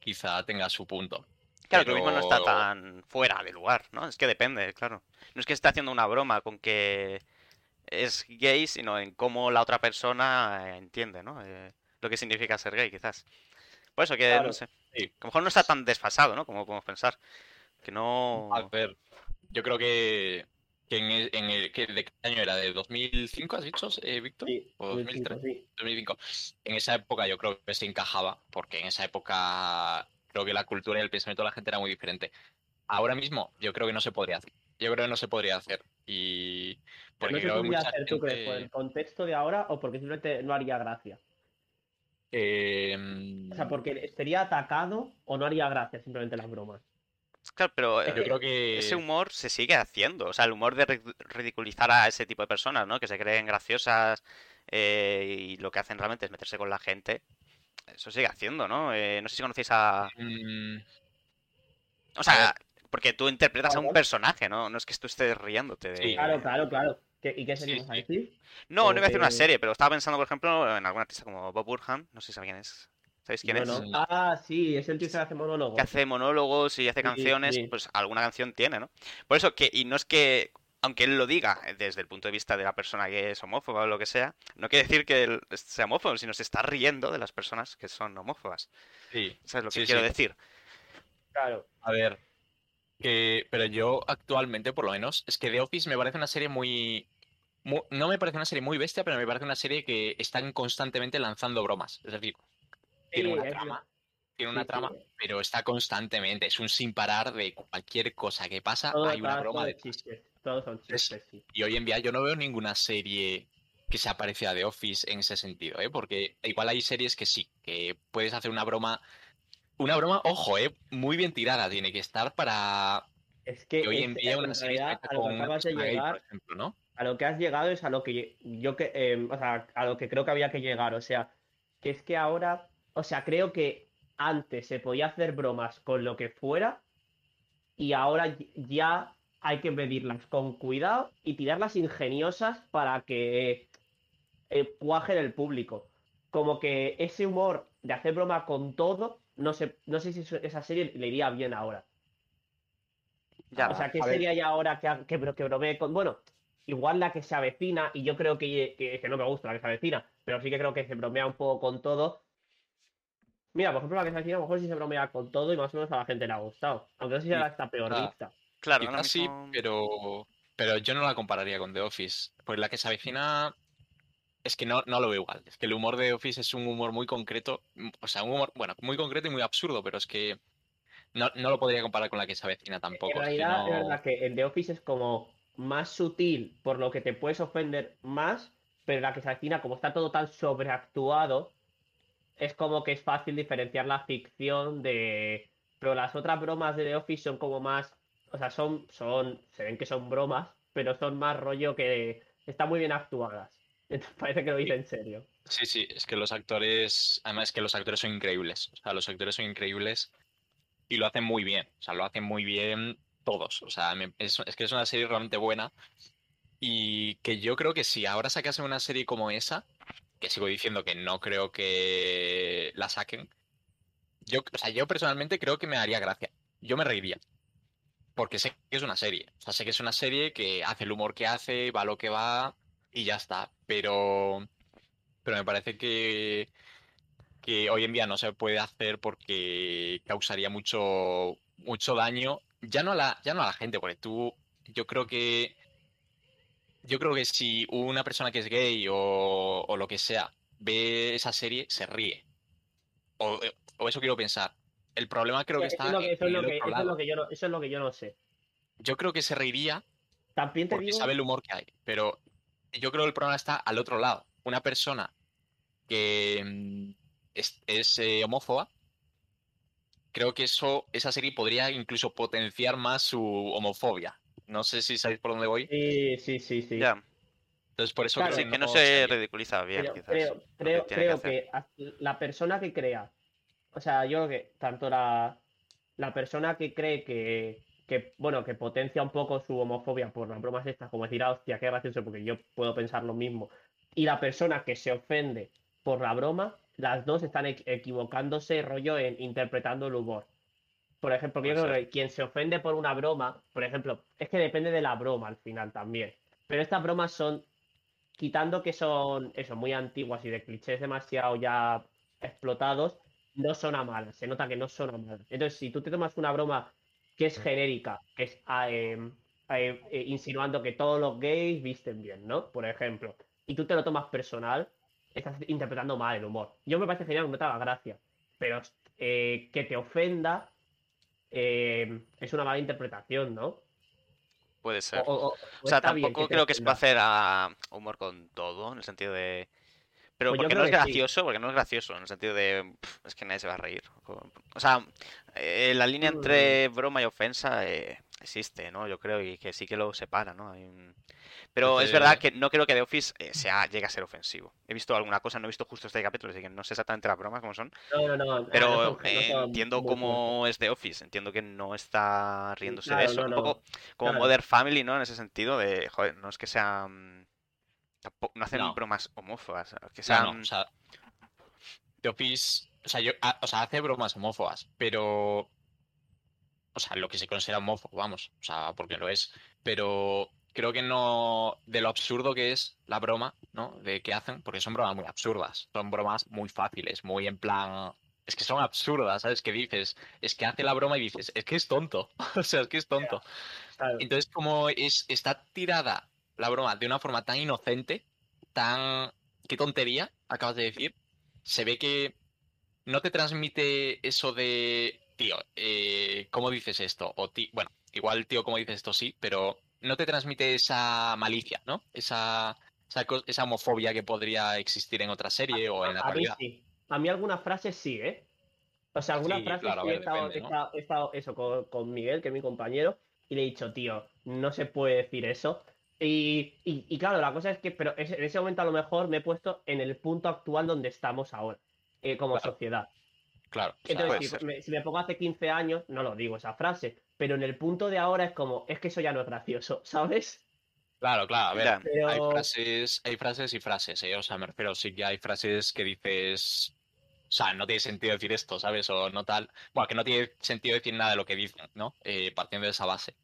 quizá tenga su punto. Claro, que lo mismo no está tan fuera de lugar, ¿no? Es que depende, claro. No es que esté haciendo una broma con que es gay, sino en cómo la otra persona eh, entiende, ¿no? Eh, lo que significa ser gay, quizás. Por eso que, Claro, no sé, sí. a lo mejor no está tan desfasado, ¿no? Como podemos pensar. Que no... A ver, yo creo que, que en el, en el- que ¿de qué año era? ¿De 2005 has dicho, eh, Víctor? Sí, ¿O 2005, 2003? sí. 2005. En esa época yo creo que se encajaba, porque en esa época creo que la cultura y el pensamiento de la gente era muy diferente. Ahora mismo yo creo que no se podría hacer. Yo creo que no se podría hacer. Y porque no se creo podría mucha hacer, ¿tú crees? ¿Por gente... el contexto de ahora o porque simplemente no haría gracia? eh, O sea, porque sería atacado o no haría gracia simplemente las bromas. Claro, pero Es eh, yo creo que... ese humor se sigue haciendo. O sea, el humor de ri- ridiculizar a ese tipo de personas, ¿no? Que se creen graciosas eh, y lo que hacen realmente es meterse con la gente. Eso sigue haciendo, ¿no? Eh, no sé si conocéis a... mm, O sea, porque tú interpretas a un personaje, ¿no? No es que tú estés riéndote de... Sí. Claro, claro, claro. ¿Qué- ¿Y qué Sí, sería a sí. decir? No, no iba a decir una que- serie, pero estaba pensando, por ejemplo, en algún artista como Bob Burham. No sé si sabe quién es. ¿Sabéis quién Bueno, es? Ah, sí, es el tío que hace monólogo. Que hace monólogos y hace Sí, canciones, sí. pues alguna canción tiene, ¿no? Por eso que, y no es que, aunque él lo diga eh, desde el punto de vista de la persona que es homófoba o lo que sea, no quiere decir que él sea homófobo, sino se está riendo de las personas que son homófobas. sí. ¿Sabes lo que Sí, quiero decir? Claro. A ver, que, pero yo actualmente, por lo menos, es que The Office me parece una serie muy, mu- No me parece una serie muy bestia, pero me parece una serie que están constantemente lanzando bromas. Es decir, tiene una trama, tiene una trama, pero está constantemente. Es un sin parar de cualquier cosa que pasa, Todo, hay una todo- broma todo de es chistes. Todos son chistes, sí. Y hoy en día yo no veo ninguna serie que se aparece a The Office en ese sentido, ¿eh? Porque igual hay series que sí, que puedes hacer una broma. Una broma, ojo, ¿eh? Muy bien tirada tiene que estar para Es que que hoy en día una serie realidad, a lo que acabas de por llegar, ejemplo, ¿no? a lo que has llegado es a lo que yo que, eh, o sea, a lo que creo que había que llegar. O sea, que es que ahora, o sea, creo que antes se podía hacer bromas con lo que fuera y ahora ya hay que medirlas con cuidado y tirarlas ingeniosas para que eh, cuajen el público. Como que ese humor de hacer broma con todo, no sé, no sé si eso- esa serie le iría bien ahora. Ya, O sea, ¿qué ver. sería ya ahora que, que, que bromee con. Bueno, igual la que se avecina, y yo creo que, que, que no me gusta la que se avecina, pero sí que creo que se bromea un poco con todo. Mira, por ejemplo, la que se avecina, a lo mejor sí se bromea con todo y más o menos a la gente le ha gustado. Aunque no sé si ahora está peor Ah. vista. claro, ahora sí, mismo- pero, pero yo no la compararía con The Office. Pues la que se avecina es que no, no lo veo igual. Es que el humor de The Office es un humor muy concreto. mm, O sea, un humor, bueno, muy concreto y muy absurdo, pero es que no, no lo podría comparar con la que se avecina tampoco. En es que realidad, no- es verdad que en The Office es como más sutil, por lo que te puedes ofender más, pero la que se avecina, como está todo tan sobreactuado, es como que es fácil diferenciar la ficción de. Pero las otras bromas de The Office son como más. O sea, son. son se ven que son bromas, pero son más rollo que. Están muy bien actuadas. [laughs] Entonces parece que lo dice en serio. Sí, sí, es que los actores, además es que los actores son increíbles. O sea, los actores son increíbles y lo hacen muy bien. O sea, lo hacen muy bien todos. O sea, me- es, es que es una serie realmente buena. Y que yo creo que si ahora sacasen una serie como esa, que sigo diciendo que no creo que la saquen, yo, o sea, yo personalmente creo que me haría gracia. Yo me reiría. Porque sé que es una serie. O sea, sé que es una serie que hace el humor que hace, va lo que va y ya está. Pero, pero me parece que, que hoy en día no se puede hacer porque causaría mucho, mucho daño. Ya no la, ya no a la gente, porque tú, yo creo que, yo creo que si una persona que es gay o, o lo que sea ve esa serie, se ríe. O, o eso quiero pensar. El problema creo que está eso es lo que- yo no- sé. Yo creo que se reiría También te porque digo. sabe el humor que hay. Pero yo creo que el problema está al otro lado. Una persona que mm, es, es, eh, homófoba, creo que eso, esa serie podría incluso potenciar más su homofobia. No sé si sabéis por dónde voy. Sí, sí, sí, sí. Ya, Entonces por eso Claro. creo que no se ridiculiza bien, Pero quizás. creo, que creo, creo que la persona que crea, o sea, yo creo que tanto la, la persona que cree que, que, bueno, que potencia un poco su homofobia por las bromas estas, como decir, ah, hostia, qué gracioso, porque yo puedo pensar lo mismo, y la persona que se ofende por la broma, las dos están equ- equivocándose, rollo, en interpretando el humor. Por ejemplo, yo creo que quien se ofende por una broma, por ejemplo, es que depende de la broma al final también. Pero estas bromas son quitando que son eso, muy antiguas y de clichés demasiado ya explotados, no son a malas, se nota que no son a malas. Entonces, si tú te tomas una broma que es genérica, que es ah, em, eh, eh, insinuando que todos los gays visten bien, ¿no? Por ejemplo, y tú te lo tomas personal, estás interpretando mal el humor. Yo me parece genial, no te haga gracia, pero eh, que te ofenda eh, es una mala interpretación, ¿no? Puede ser. o- o- O sea, tampoco creo que pueda ofenda. hacer a humor con todo, en el sentido de... Pero Pues porque no es sí. gracioso, porque no es gracioso, en el sentido de... pff, es que nadie se va a reír. O sea, eh, la línea Mm. entre broma y ofensa eh, existe, ¿no? Yo creo y que sí que lo separa, ¿no? Hay un- Pero es verdad que no creo que The Office eh, sea, llegue a ser ofensivo. He visto alguna cosa, no he visto justo este capítulo, así que no sé exactamente las bromas cómo son. No, no, no, Pero eh, entiendo cómo es The Office, entiendo que no está riéndose de eso. Un poco como Claro. Modern Family, ¿no? En ese sentido de, joder, no es que sean... tampo- No hacen bromas homófobas, que sean... o sea, The Office, o sea, yo, a- o sea, hace bromas homófobas, pero, o sea, lo que se considera homófobo, vamos, o sea, porque lo es, pero creo que no, de lo absurdo que es la broma, ¿no? De que hacen, porque son bromas muy absurdas, son bromas muy fáciles, muy en plan, es que son absurdas, ¿sabes? Que dices, es que hace la broma y dices, es que es tonto, [laughs] o sea, es que es tonto. Claro. Entonces, como es, está tirada la broma de una forma tan inocente, tan... ¿Qué tontería acabas de decir? Se ve que no te transmite eso de, tío, eh, ¿cómo dices esto? O ti... Bueno, igual, tío, ¿cómo dices esto? Sí, pero no te transmite esa malicia, ¿no? Esa, esa, esa homofobia que podría existir en otra serie o en la A mí realidad. sí. A mí algunas frases sí, ¿eh? O sea, algunas Sí, frases claro, sí he estado, depende, he ¿no? estado- he estado eso con, con Miguel, que es mi compañero, y le he dicho, tío, no se puede decir eso. Y, y- y claro, la cosa es que, pero en ese momento a lo mejor me he puesto en el punto actual donde estamos ahora, eh, como Claro. sociedad. Claro. Entonces, si me, si me pongo hace 15 años, no lo digo esa frase, pero en el punto de ahora es como, es que eso ya no es gracioso, [laughs] ¿sabes? Claro, claro, a ver, hay frases, hay frases y frases, ¿eh? O sea, me refiero, sí que hay frases que dices, o sea, no tiene sentido decir esto, ¿sabes? O no tal, bueno, que no tiene sentido decir nada de lo que dicen, ¿no? Eh, partiendo de esa base.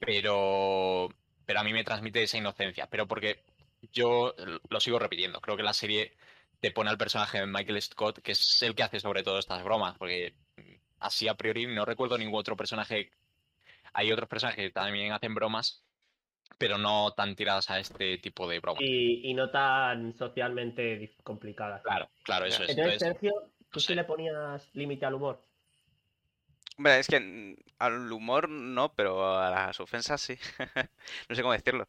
Pero, pero a mí me transmite esa inocencia, pero porque yo lo sigo repitiendo, creo que la serie te pone al personaje de Michael Scott, que es el que hace sobre todo estas bromas, porque mm, así a priori no recuerdo ningún otro personaje. Hay otros personajes que también hacen bromas, pero no tan tiradas a este tipo de bromas. y, y no tan socialmente complicadas. Claro, claro, eso es. Entonces, Sergio, ¿tú sí le ponías límite al humor? Hombre, es que mm, al humor no, pero a las ofensas sí. [laughs] No sé cómo decirlo.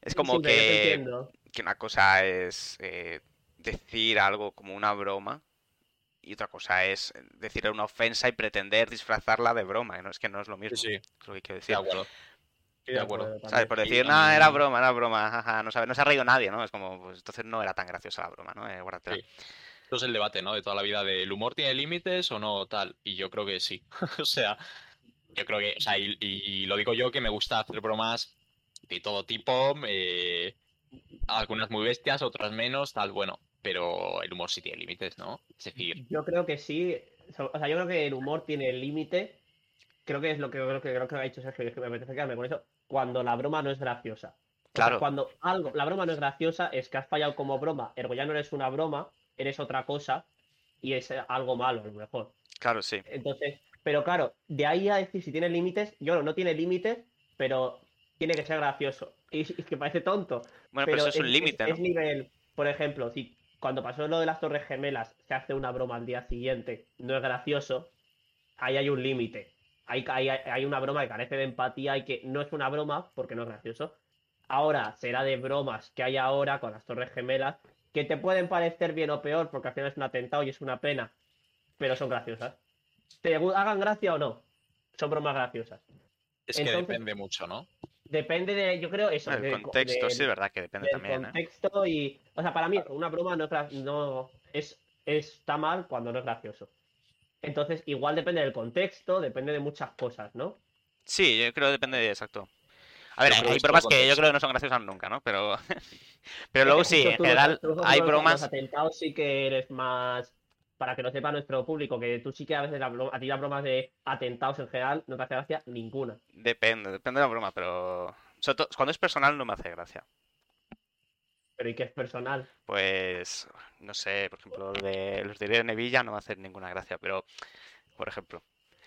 Es como Sí, que, entiendo. que una cosa es eh, decir algo como una broma y otra cosa es decir una ofensa y pretender disfrazarla de broma, que no es que no es lo mismo. sí, Es lo que quiero decir. de acuerdo. De acuerdo. Por decir, mí- era broma, era broma, jaja, no, sabe, no se ha reído nadie, ¿no? Es como, pues entonces no era tan graciosa la broma, ¿no? Eh. Sí. Esto es el debate, ¿no? De toda la vida, de ¿el humor tiene límites o no tal? Y yo creo que sí. [laughs] O sea, yo creo que, o sea, y, y lo digo yo que me gusta hacer bromas de todo tipo, eh, algunas muy bestias, otras menos, tal, bueno, pero el humor sí tiene límites, ¿no? Es decir, Yo creo que sí. O sea, yo creo que el humor tiene límite. Creo que es lo que creo que, creo que ha dicho Sergio, y es que me apetece quedarme con eso. Cuando la broma no es graciosa. O sea, Claro. cuando algo, la broma no es graciosa, es que has fallado como broma. Ergo ya no eres una broma, eres otra cosa y es algo malo, a lo mejor. Claro, sí. Entonces, pero claro, de ahí a decir si tiene límites, yo no, no tiene límites, pero tiene que ser gracioso. Y, y que parece tonto. Bueno, pero, eso es un límite, es ¿no? nivel, por ejemplo, si cuando pasó lo de las Torres Gemelas se hace una broma al día siguiente, no es gracioso, ahí hay un límite. Hay, hay, hay una broma que carece de empatía y que no es una broma porque no es gracioso. Ahora será de bromas que hay ahora con las Torres Gemelas que te pueden parecer bien o peor porque al final es un atentado y es una pena, pero son graciosas. ¿Te hagan gracia o no? Son bromas graciosas. es que Entonces- depende mucho, ¿no? Depende de, yo creo, eso. El de- contexto, sí, es verdad que depende del también, ¿eh? contexto y. O sea, para mí, una broma no es, no es está mal cuando no es gracioso. Entonces, igual depende del contexto, depende de muchas cosas, ¿no? Sí, yo creo que depende de exacto. A ver, hay, bromas que yo creo que no son graciosas nunca, ¿no? Pero, [laughs] pero luego sí, en general hay bromas. Los atentados sí que eres más. Para que lo sepa nuestro público, que tú sí que a veces la broma- a ti las bromas de atentados en general no te hace gracia ninguna. Depende, depende de la broma, pero. todo, cuando es personal no me hace gracia. Pero y que es personal. Pues, no sé, por ejemplo, de los de Irene Villa no me hace ninguna gracia, pero, por ejemplo.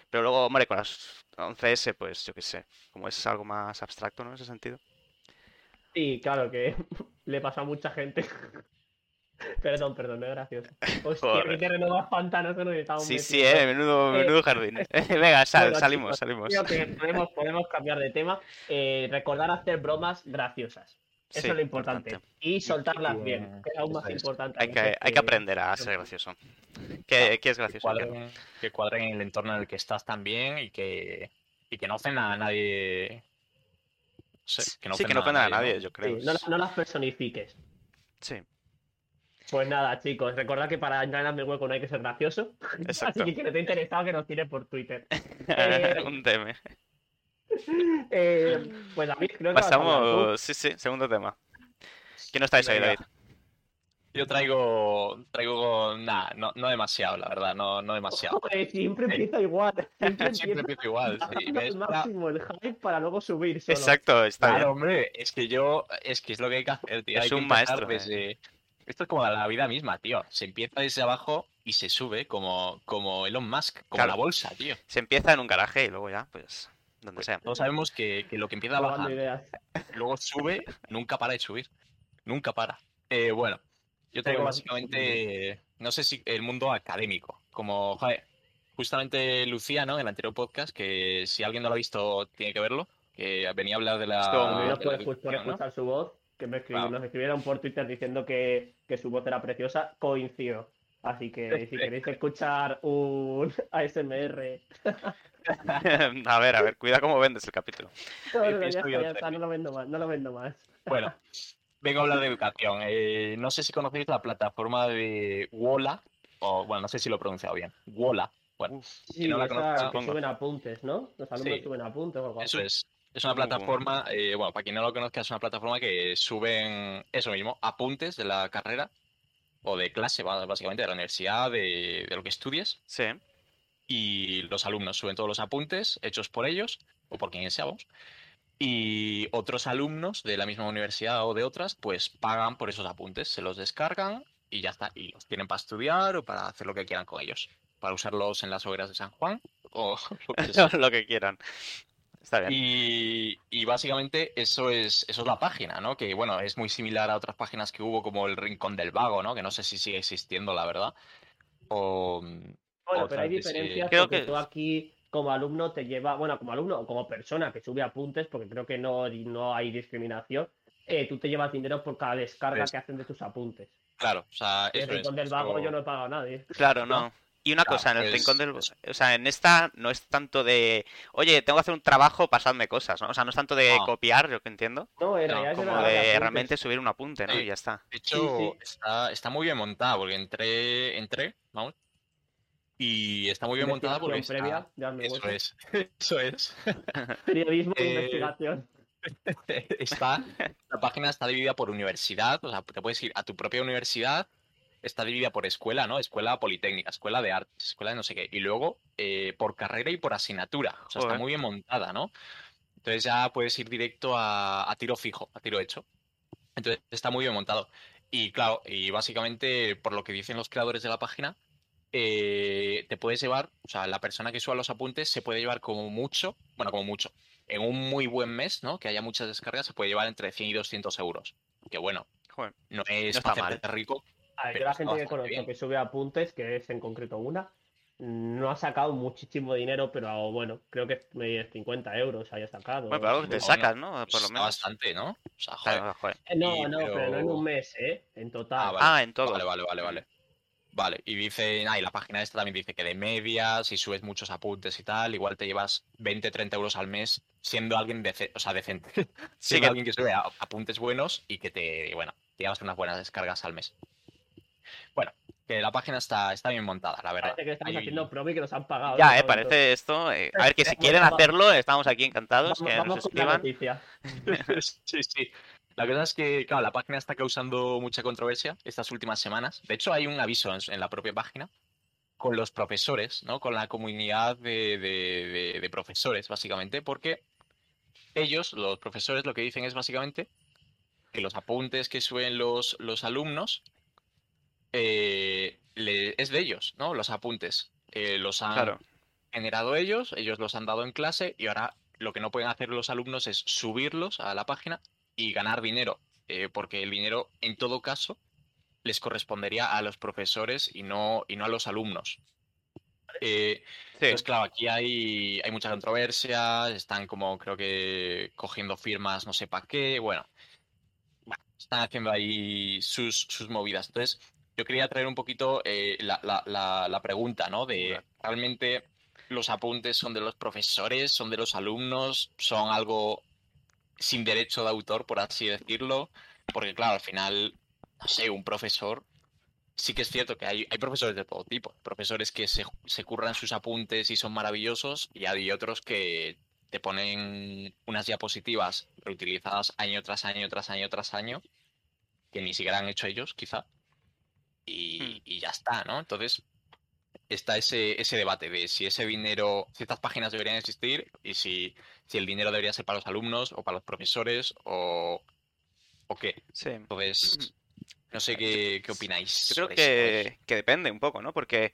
Pero luego, hombre, con las 11S, pues yo qué sé, como es algo más abstracto, ¿no? En ese sentido. Sí, claro que [laughs] le pasa a mucha gente. [laughs] Perdón, perdón, no es gracioso. Hostia, Joder. qué terreno más pantanoso nos estamos Sí, sí, eh, menudo, Eh, menudo jardín. [laughs] [laughs] Venga, sal, bueno, salimos, chicos, salimos. Creo que podemos, podemos cambiar de tema. Eh, recordar hacer bromas graciosas. Eso Sí, es lo importante. Y soltarlas bien, que es aún más es. importante. Hay que, hay que aprender a ser gracioso. ¿Qué, qué es gracioso? cuadren, que cuadren en el entorno en el que estás también y que, y que no ofendan a nadie. Que no Sí, que no ofendan a ¿no? nadie, yo Sí, creo. no, no las personifiques. Sí, Pues nada, chicos, recordad que para entrar en el hueco no hay que ser gracioso. [laughs] exacto. Así que quien esté interesado que nos tire por Twitter. [laughs] Eh, Un DM. [laughs] Eh, pues David, creo que. Pasamos, sí, sí, segundo tema. ¿Quién no estáis ahí. David? Yo traigo, traigo, nada, no, no demasiado, la verdad, no, no demasiado. Joder, siempre empieza igual. Siempre Siempre empieza empiezo igual. sí. ¿ves? máximo el hype para luego subir solo. Exacto, está Claro, bien. hombre, es que yo, es que es lo que hay que hacer, tío. Es hay que un maestro, eh. Esto es como la vida misma, tío. Se empieza desde abajo y se sube como, como Elon Musk, como Claro. la bolsa, tío. Se empieza en un garaje y luego ya, pues, donde sea. Todos sabemos que, que lo que empieza abajo ideas. luego sube, nunca para de subir. Nunca para. Eh, bueno, yo traigo básicamente, no sé si el mundo académico. Como, joder, justamente Lucía, ¿no? En el anterior podcast, que si alguien no lo ha visto, tiene que verlo. Que venía a hablar de la. Nos de la por educación, ¿no? escuchar su voz, que me escri- Claro. nos escribieron por Twitter diciendo que, que su voz era preciosa, coincido. Así que si queréis escuchar un ASMR. [laughs] A ver, a ver, cuida cómo vendes el capítulo. No, no, ya ya está, lo vendo más, no lo vendo más. Bueno, vengo a hablar de educación. Eh, no sé si conocéis la plataforma de Wola, o bueno, no sé si lo he pronunciado bien. Wola. Bueno, Sí, no la esa que supongo. suben apuntes, ¿no? Los alumnos Sí. suben apuntes o algo eso así. es. Es una Supongo. plataforma, eh, bueno, para quien no lo conozca, es una plataforma que suben eso mismo, apuntes de la carrera o de clase, básicamente, de la universidad, de, de lo que estudies. Sí, y los alumnos suben todos los apuntes hechos por ellos o por quien sea, vamos. Y otros alumnos de la misma universidad o de otras, pues pagan por esos apuntes, se los descargan y ya está. Y los tienen para estudiar o para hacer lo que quieran con ellos. Para usarlos en las hogueras de San Juan o [laughs] lo que [laughs] lo que quieran. Está bien. Y, y básicamente eso es, eso es la página, ¿no? Que bueno, es muy similar a otras páginas que hubo como el Rincón del Vago, ¿no? Que no sé si sigue existiendo, la verdad. O, Bueno, pero hay diferencias Creo porque que- tú aquí como alumno te lleva, bueno, como alumno o como persona que sube apuntes, porque creo que no, no hay discriminación, eh, tú te llevas dinero por cada descarga que hacen de tus apuntes. claro, o sea, En el eso es, rincón del eso- vago yo no he pagado a nadie. Claro, no. Y una Claro, cosa, en el rincón del... O sea, en esta no es tanto de... Oye, tengo que hacer un trabajo, pasadme cosas, ¿no? O sea, no es tanto de No. copiar, yo que entiendo, No, en No, realidad es como de apuntes. realmente subir un apunte, ¿no? Sí. Y ya está. De hecho, sí. Está, está muy bien montada porque entré, entré, vamos. Y está muy bien montada porque está- Investigación previa, ya me [laughs] Eso es, eso es. [laughs] Periodismo de Eh, investigación. [laughs] está, la página está dividida por universidad, o sea, te puedes ir a tu propia universidad, está dividida por escuela, ¿no? Escuela politécnica, escuela de artes, escuela de no sé qué, y luego eh, por carrera y por asignatura, o sea, está muy bien montada, ¿no? Entonces ya puedes ir directo a, a tiro fijo, a tiro hecho. Entonces está muy bien montado. Y claro, y básicamente, por lo que dicen los creadores de la página, eh, te puedes llevar, o sea, la persona que suba los apuntes se puede llevar como mucho, bueno, como mucho, en un muy buen mes, ¿no? Que haya muchas descargas, se puede llevar entre 100 y 200 euros. Que bueno, Joder. no es No para rico. A ver, yo la gente que conozco bien. que sube apuntes, que es en concreto una, no ha sacado muchísimo dinero, pero bueno, creo que eh, 50 euros haya sacado. Bueno, pero algo que te sacas, ¿no? Por lo Está menos. bastante, ¿no? O sea, joder. Claro, joder. Eh, No, y- no, pero... no en un mes, ¿eh? En total. Ah, vale. Ah, en todo. Vale, vale, vale, vale. Vale, y dice, ah, y la página esta también dice que de media, si subes muchos apuntes y tal, igual te llevas 20, 30 euros al mes siendo alguien dece- o sea, decente. [laughs] Sí, siendo que alguien que sube apuntes buenos y que te, bueno, te llevas unas buenas descargas al mes. Bueno, que la página está, está bien montada, la verdad. Parece que estamos haciendo promo y que nos han pagado. Ya, ¿no? eh, parece esto. eh, [laughs] a ver, que si quieren hacerlo, estamos aquí encantados. Vamos, Que vamos nos con la escriban. noticia. [laughs] [laughs] sí, sí. La cosa es que, claro, la página está causando mucha controversia estas últimas semanas. De hecho, hay un aviso en, en la propia página con los profesores, ¿no? Con la comunidad de, de- de- de profesores, básicamente, porque ellos, los profesores, lo que dicen es básicamente que los apuntes que suben los, los alumnos eh, le- es de ellos, ¿no? Los apuntes. Eh, los han Claro. generado ellos, ellos los han dado en clase y ahora lo que no pueden hacer los alumnos es subirlos a la página y ganar dinero, eh, porque el dinero en todo caso les correspondería a los profesores y no, y no a los alumnos. Eh, Sí. entonces, claro, aquí hay, hay mucha controversia, están como creo que cogiendo firmas no sé para qué, bueno, bueno, están haciendo ahí sus, sus movidas. Entonces, yo quería traer un poquito eh, la, la- la- la pregunta, ¿no? De realmente los apuntes son de los profesores, son de los alumnos, son algo sin derecho de autor, por así decirlo, porque claro, al final, no sé, un profesor, sí que es cierto que hay, hay profesores de todo tipo, profesores que se, se curran sus apuntes y son maravillosos, y hay otros que te ponen unas diapositivas reutilizadas año tras año, tras año, tras año, que ni siquiera han hecho ellos, quizá, y, Hmm. y ya está, ¿no? Entonces, está ese, ese debate de si ese dinero, si estas páginas deberían existir y si, si el dinero debería ser para los alumnos o para los profesores o, o qué. Sí. Entonces, [clears throat] no sé qué, qué opináis. Yo creo que, que depende un poco, ¿no? Porque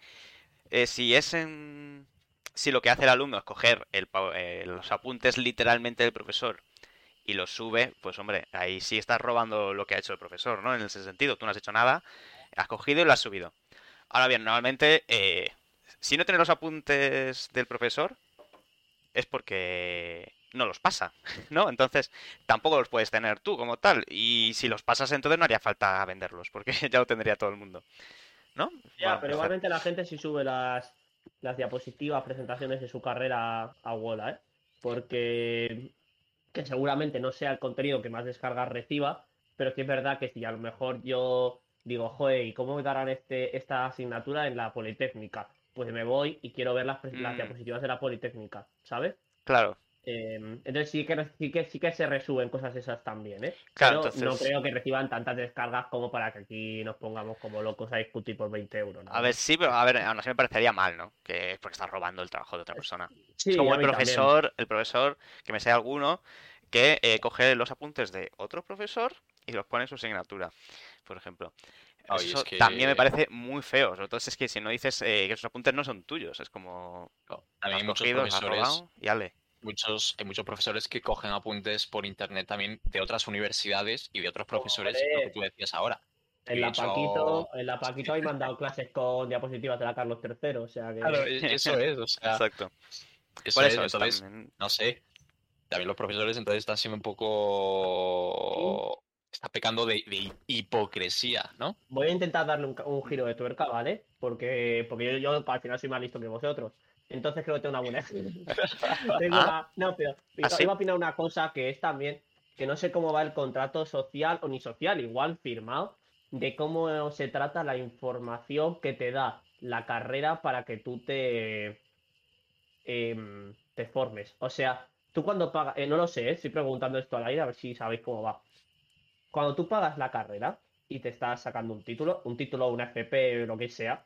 eh, si es en... Si lo que hace el alumno es coger el, eh, los apuntes literalmente del profesor y los sube, pues hombre, ahí sí estás robando lo que ha hecho el profesor, ¿no? En ese sentido, tú no has hecho nada, has cogido y lo has subido. Ahora bien, normalmente, eh, si no tienes los apuntes del profesor, es porque no los pasa, [laughs] ¿no? Entonces, tampoco los puedes tener tú como tal. Y si los pasas, entonces no haría falta venderlos, [laughs] porque ya lo tendría todo el mundo. ¿No? Ya, Bueno, pero igualmente la gente sí sube las, las diapositivas, presentaciones de su carrera a Wola, ¿eh? Porque que seguramente no sea el contenido que más descargas reciba, pero sí es verdad que si a lo mejor yo digo, joder, ¿y cómo me darán este, esta asignatura en la Politécnica? Pues me voy y quiero ver las, las Mm. diapositivas de la Politécnica, ¿sabes? Claro, Eh, entonces sí que, sí que sí que se resuben cosas esas también, ¿eh? Claro, Pero no entonces- creo que reciban tantas descargas como para que aquí nos pongamos como locos a discutir por 20 euros. ¿no? a ver, sí, pero a ver, aún así me parecería mal, ¿no? Que es porque estás robando el trabajo de otra persona. Sí, Es como el también. profesor, el profesor, que me sea alguno, que eh, coge los apuntes de otro profesor y los pone en su asignatura, por ejemplo. Es Eso que- también me parece muy feo, sobre todo es que si no dices eh, que esos apuntes no son tuyos, es como También has hay muchos cogido, profesores, y ale. muchos, hay muchos profesores que cogen apuntes por internet también de otras universidades y de otros profesores, Hombre. lo que tú decías ahora. En la hecho- Paquito, en la Paquito hay mandado clases con diapositivas de la Carlos III, o sea que. Claro, e- eso es, o sea, Exacto. eso Por es, eso, es entonces, también- no sé, también los profesores entonces están siendo un poco... Está pecando de, de hipocresía, ¿no? Voy a intentar darle un, giro de tuerca, ¿vale? Porque, porque yo, yo al final soy más listo que vosotros. Entonces creo que tengo una buena. [laughs] Tengo Ah. una- No, pero ¿Ah, sí? iba a opinar una cosa que es también que no sé cómo va el contrato social o ni social, igual firmado, de cómo se trata la información que te da la carrera para que tú te, em, te formes. O sea, tú cuando pagas, eh, no lo sé, eh, estoy preguntando esto al aire a ver si sabéis cómo va. Cuando tú pagas la carrera y te estás sacando un título, un título, una FP, lo que sea,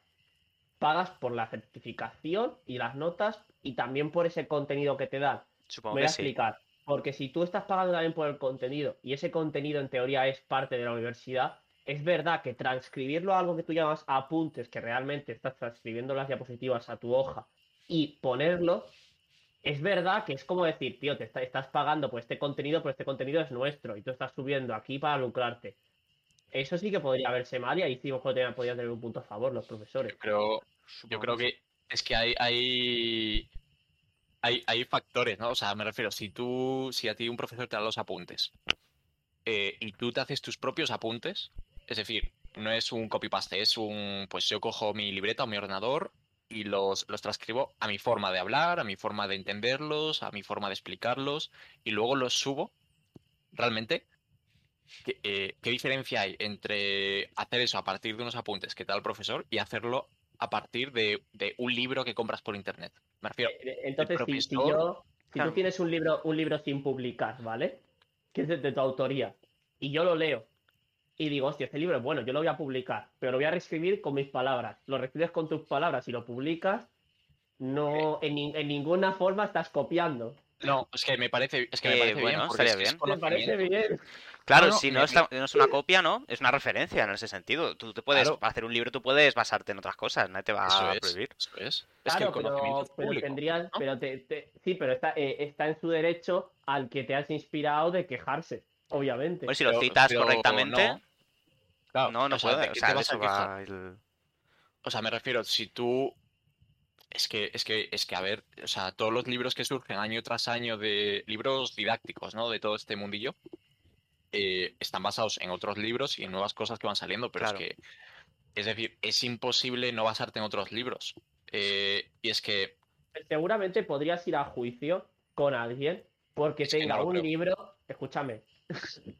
pagas por la certificación y las notas y también por ese contenido que te dan. Supongo Me voy a sí. explicar. Porque si tú estás pagando también por el contenido y ese contenido en teoría es parte de la universidad, es verdad que transcribirlo a algo que tú llamas apuntes, que realmente estás transcribiendo las diapositivas a tu hoja y ponerlo, es verdad que es como decir, tío, te está- estás pagando por este contenido, pero este contenido es nuestro y tú estás subiendo aquí para lucrarte. Eso sí que podría verse mal y ahí sí podrían podrían tener un punto a favor los profesores. Pero yo creo que es que hay, hay, hay, hay factores, ¿no? O sea, me refiero, si tú, si a ti un profesor te da los apuntes eh, y tú te haces tus propios apuntes, es decir, no es un copy-paste, es un, pues yo cojo mi libreta o mi ordenador y los, los transcribo a mi forma de hablar, a mi forma de entenderlos, a mi forma de explicarlos y luego los subo, realmente, ¿qué, eh, ¿qué diferencia hay entre hacer eso a partir de unos apuntes que te da el profesor y hacerlo a partir de, de un libro que compras por internet? Me refiero, Eh, Entonces, si, si yo, si tú tienes un libro, un libro sin publicar, ¿vale? Que es de, de tu autoría, y yo lo leo, y digo, hostia, este libro es bueno, yo lo voy a publicar, pero lo voy a reescribir con mis palabras. Lo reescribes con tus palabras y lo publicas, no, en, nin- en ninguna forma estás copiando. No, es que me parece, es que me Eh, parece bueno, bien, estaría es que es bien. Me parece bien. Claro, No, no, si me- no, está- no es una copia, ¿no? Es una referencia en ese sentido. Tú te puedes, Claro. para hacer un libro, tú puedes basarte en otras cosas, nadie te va Eso a es, prohibir. eso es. Es que el conocimiento pero, es pero público. tendrías, ¿no? pero te, te- sí, pero está, eh, está en su derecho al que te has inspirado de quejarse, obviamente. Bueno, si lo Pero- citas pero correctamente, no. Claro, no, no o sea, puede. ¿de O qué sea, eso va el- O sea, me refiero, si tú. Es que, es que, es que, a ver, o sea, todos los libros que surgen año tras año de libros didácticos, ¿no? De todo este mundillo, eh, están basados en otros libros y en nuevas cosas que van saliendo, pero Claro. es que, es decir, es imposible no basarte en otros libros. Eh, y es que, seguramente podrías ir a juicio con alguien porque tenga no un creo. libro. Escúchame.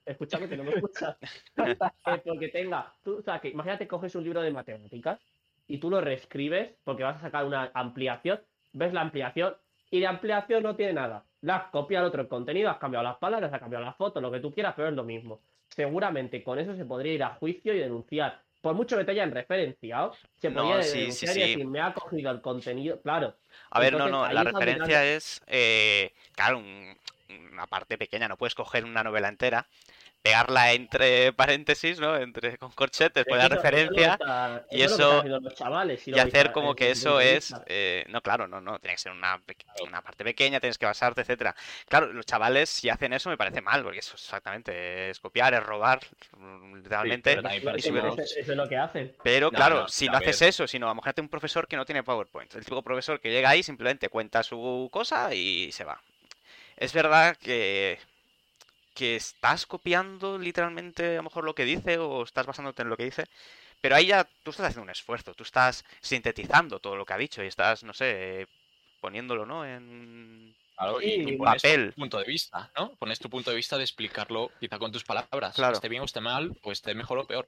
Escúchame que no me escuchas. [laughs] Porque tenga. Tú, o sea, que imagínate coges un libro de matemáticas y tú lo reescribes porque vas a sacar una ampliación. Ves la ampliación y de ampliación no tiene nada. La has copiado otro contenido, has cambiado las palabras, has cambiado las fotos, lo que tú quieras, pero es lo mismo. Seguramente con eso se podría ir a juicio y denunciar. Por mucho que te hayan referenciado, se No, podría sí, sí, denunciar y sí. decir, me ha cogido el contenido. Claro, A ver, no, Entonces, no, la referencia es, eh, claro, un- una parte pequeña, no puedes coger una novela entera, pegarla entre paréntesis, ¿no? Entre con corchetes, poner referencia y eso chavales, si y hacer como que eso es... eh, no, claro, no, no, tiene que ser una, una parte pequeña, tienes que basarte, etcétera. Claro, los chavales si hacen eso me parece mal, porque eso exactamente es copiar, es robar, mm, literalmente. pero Eso- es lo que hacen. Pero No, claro, no, si no haces ver. eso, sino imagínate un profesor que no tiene PowerPoint. El tipo de profesor que llega ahí simplemente cuenta su cosa y se va. Es verdad que, que estás copiando literalmente a lo mejor lo que dice o estás basándote en lo que dice, pero ahí ya tú estás haciendo un esfuerzo, tú estás sintetizando todo lo que ha dicho y estás, no sé, poniéndolo, ¿no? En... Claro, y, y pones papel. tu punto de vista, ¿no? Pones tu punto de vista de explicarlo quizá con tus palabras. Claro. Esté bien o esté mal, o esté mejor o peor.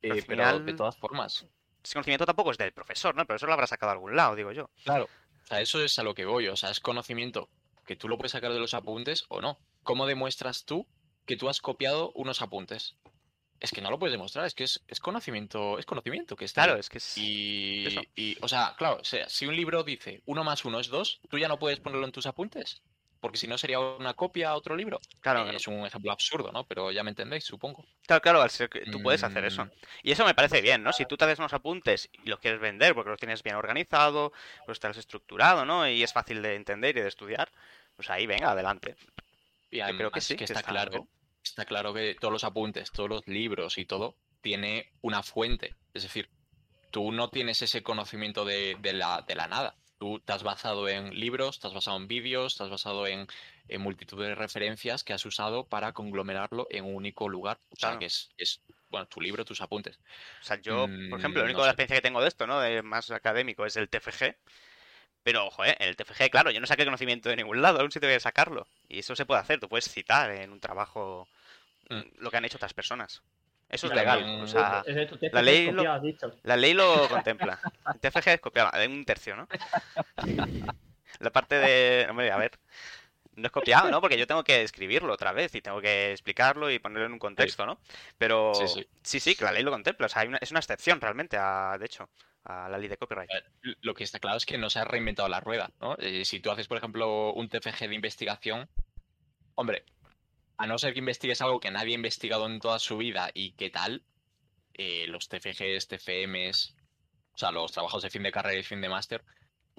Pero Eh, pero final- de todas formas, Ese conocimiento tampoco es del profesor, ¿no? El profesor lo habrá sacado de algún lado, digo yo. claro. O sea, eso es a lo que voy. O sea, es conocimiento que tú lo puedes sacar de los apuntes o no. ¿Cómo demuestras tú que tú has copiado unos apuntes? Es que no lo puedes demostrar, es que es, es conocimiento, es conocimiento que está Claro, es que es... Y, eso. y, o sea, claro, o sea, si un libro dice uno más uno es dos, tú ya no puedes ponerlo en tus apuntes. Porque si no sería una copia a otro libro. Claro, no. es un ejemplo absurdo, ¿no? Pero ya me entendéis, supongo. Claro, claro, al ser que tú puedes hacer eso. Mm, Y eso me parece bien, ¿no? Si tú te haces unos apuntes y los quieres vender porque los tienes bien organizado, pues estás estructurado, ¿no? Y es fácil de entender y de estudiar, pues ahí venga, adelante. Y Yo creo que sí, que está está claro. bien. Está claro que todos los apuntes, todos los libros y todo, tiene una fuente. Es decir, tú no tienes ese conocimiento de, de la, de la nada. Tú te has basado en libros, te has basado en vídeos, te has basado en, en multitud de referencias que has usado para conglomerarlo en un único lugar. O sea, Claro. que es, es, bueno, tu libro, tus apuntes. O sea, yo, por ejemplo, Mm, el único no de la sé. experiencia que tengo de esto, ¿no? De más académico es el TFG. Pero, ojo, ¿eh? El TFG, claro, yo no saqué conocimiento de ningún lado, aún sí te voy a sacarlo. Y eso se puede hacer, tú puedes citar en un trabajo Mm. lo que han hecho otras personas. Eso es legal. O sea, ley lo- la ley lo contempla. El TFG es copiado, de un tercio, ¿no? [laughs] La parte de... Hombre, a ver. No es copiado, ¿no? Porque yo tengo que escribirlo otra vez y tengo que explicarlo y ponerlo en un contexto, ¿no? Pero Sí, sí. sí, sí, que la ley lo contempla. O sea, hay una- es una excepción realmente, a, de hecho, a la ley de copyright. Lo que está claro es que no se ha reinventado la rueda, ¿no? Eh, si tú haces, por ejemplo, un TFG de investigación, hombre, a no ser que investigues algo que nadie ha investigado en toda su vida y qué tal, eh, los TFGs, TFMs, o sea, los trabajos de fin de carrera y fin de máster,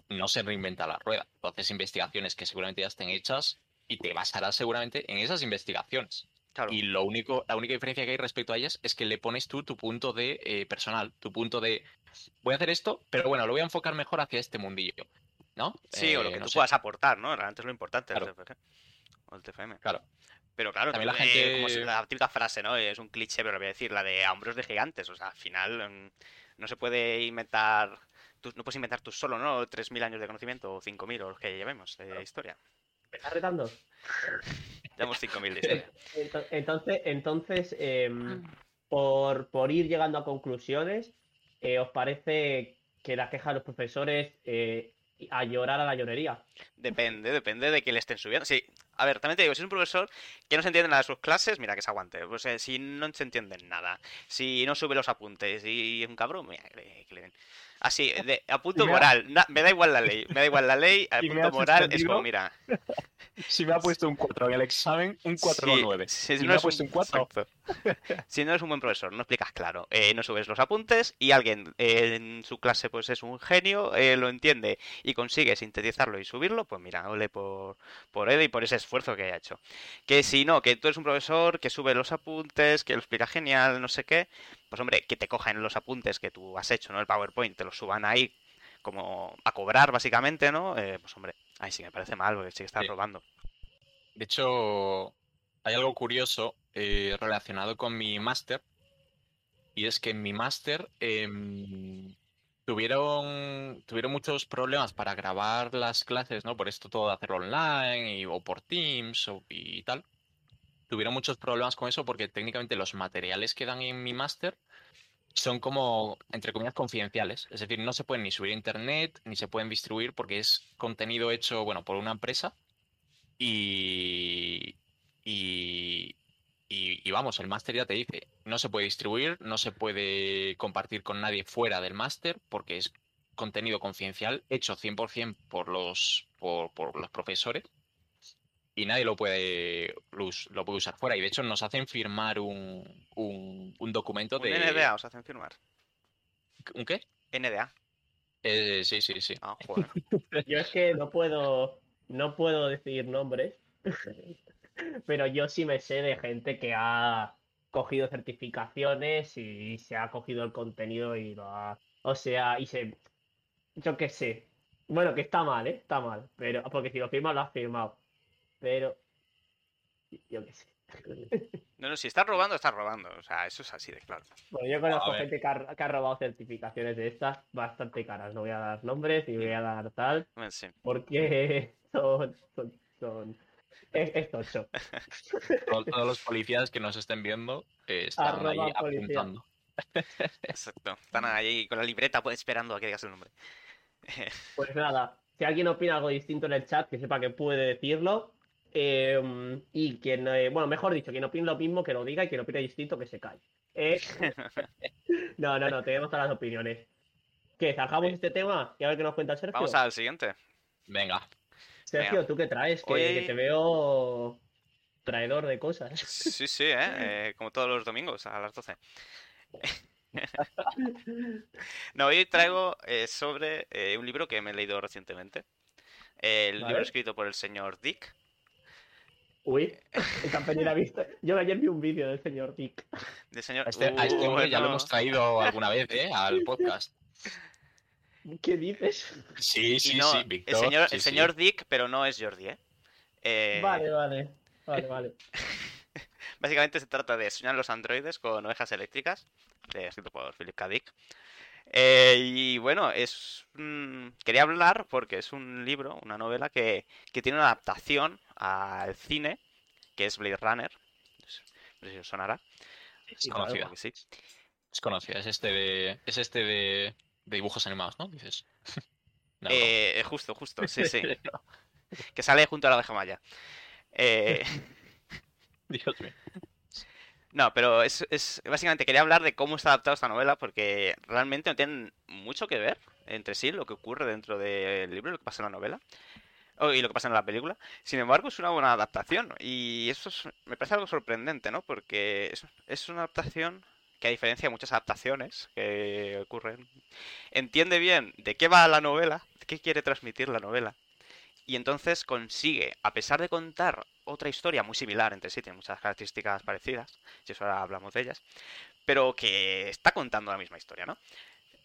no se reinventa la rueda. Tú haces investigaciones que seguramente ya estén hechas y te basarás seguramente en esas investigaciones. Claro. Y lo único, la única diferencia que hay respecto a ellas es que le pones tú tu punto de eh, personal, tu punto de voy a hacer esto, pero bueno, lo voy a enfocar mejor hacia este mundillo. ¿No? Sí, o lo Eh, que no tú sé. puedas aportar, ¿no? Realmente es lo importante Claro. TFG. O el TFM. Claro. Pero claro, También la eh, gente- como si- la típica frase, ¿no? Es un cliché, pero lo voy a decir, la de hombros de gigantes. O sea, al final mm, no se puede inventar. Tú, no puedes inventar tú solo, ¿no? 3.000 años de conocimiento o 5.000 o los que llevemos de historia. ¿Me estás retando? Llevamos 5.000 de historia. [laughs] Entonces, entonces em, por, por ir llegando a conclusiones, eh, ¿os parece que la queja de los profesores eh, a llorar a la llorería? Depende, depende de que le estén subiendo. Sí, a ver, también te digo, si es un profesor que no se entiende nada de sus clases, mira que se aguante. Pues eh, si no se entienden nada, si no sube los apuntes y es un cabrón, mira, que le, que le den. Así, [laughs] de, a punto me ha- moral, na- me da igual la ley, me da igual la ley, a [laughs] punto moral es como, mira, [laughs] Si me ha puesto un 4 en el examen, un 4 Sí, o 9. si no me ha es puesto un 4. exacto. [laughs] Si no eres un buen profesor, no explicas claro, eh, no subes los apuntes y alguien eh, en su clase pues es un genio, eh, lo entiende y consigue sintetizarlo y subirlo, pues mira, ole por, por él y por ese esfuerzo que haya hecho. Que si no, que tú eres un profesor que sube los apuntes, que lo explica genial, no sé qué, pues hombre, que te cojan los apuntes que tú has hecho, ¿no? El PowerPoint, te los suban ahí como a cobrar básicamente, ¿no? Pues hombre, ahí sí me parece mal, porque sí que estás Sí. robando. De hecho, hay algo curioso eh, relacionado con mi máster. Y es que en mi máster em, tuvieron, tuvieron muchos problemas para grabar las clases, ¿no? Por esto todo de hacerlo online o por Teams o- y tal. Tuvieron muchos problemas con eso porque técnicamente los materiales que dan en mi máster son como, entre comillas, confidenciales. Es decir, no se pueden ni subir a internet ni se pueden distribuir porque es contenido hecho, bueno, por una empresa y, y, y- y vamos, el máster ya te dice, no se puede distribuir, no se puede compartir con nadie fuera del máster porque es contenido confidencial hecho 100% por los, por, por los profesores y nadie lo puede, lo puede usar fuera. Y de hecho nos hacen firmar un, un, un documento Un de... NDA os hacen firmar. ¿Un qué? NDA. Eh, sí, sí, sí. Ah, joder. [laughs] Yo es que no puedo, no puedo decir nombres, [laughs] pero yo sí me sé de gente que ha cogido certificaciones y se ha cogido el contenido y lo ha, o sea, y se, yo qué sé, bueno, que está mal, ¿eh? Está mal, pero, porque si lo firmas lo has firmado, pero, yo qué sé. [laughs] No, no, si estás robando, estás robando. O sea, eso es así de claro. Bueno, yo conozco gente que ha, que ha robado certificaciones de estas bastante caras, no voy a dar nombres ni voy a dar tal, sí. porque [laughs] son, son, son, es, es tocho. [laughs] Todos los policías que nos estén viendo eh, están ahí Arroba policía. apuntando. Exacto. Están ahí con la libreta pues, esperando a que digas el nombre. [laughs] Pues nada, si alguien opina algo distinto en el chat, que sepa que puede decirlo. eh, y quien, eh, bueno, mejor dicho, quien opine lo mismo, que lo diga, y quien opine distinto, que se calle. Eh, [laughs] no, no, no, tenemos todas las opiniones. ¿Qué? ¿Zanjamos este tema? Y a ver qué nos cuenta Sergio. Vamos al siguiente. Venga, Sergio, venga. ¿tú qué traes? Que, Hoy- que te veo traidor de cosas. Sí, sí, ¿eh? [laughs] Eh, Como todos los domingos a las 12. [laughs] No, hoy traigo eh, sobre eh, un libro que me he leído recientemente. El libro escrito por el señor Dick. Uy, [laughs] esta peli la he visto. Yo ayer vi un vídeo del señor Dick. Del señor... a este, a este hombre ya lo Uh, hemos traído alguna vez, ¿eh? Al podcast. ¿Qué dices? Sí, sí, no, sí, el Víctor. señor, sí, el sí. señor Dick, pero no es Jordi, ¿eh? Eh, Vale, vale. Vale, vale. [laughs] Básicamente se trata de Soñar los androides con ovejas eléctricas, escrito por Philip K. Dick. Eh, y bueno, es quería hablar porque es un libro, una novela que, que tiene una adaptación al cine, que es Blade Runner. No sé si os sonará. Es conocida. sí. Es conocida. Es este de. Es este de, de dibujos animados, ¿no? Dices. [laughs] No, no. Eh, justo, justo, sí, sí. [laughs] Que sale junto a la abeja maya. Eh, [laughs] Dios mío. no, pero es, es- básicamente quería hablar de cómo está adaptada esta novela porque realmente no tienen mucho que ver entre sí lo que ocurre dentro del libro y lo que pasa en la novela. y lo que pasa en la película. Sin embargo, es una buena adaptación. Y eso es- me parece algo sorprendente, ¿no? Porque es, es una adaptación que a diferencia de muchas adaptaciones que ocurren, entiende bien de qué va la novela, de qué quiere transmitir la novela. Y entonces consigue, a pesar de contar otra historia muy similar entre sí, tiene muchas características parecidas, si eso ahora hablamos de ellas, pero que está contando la misma historia, ¿no?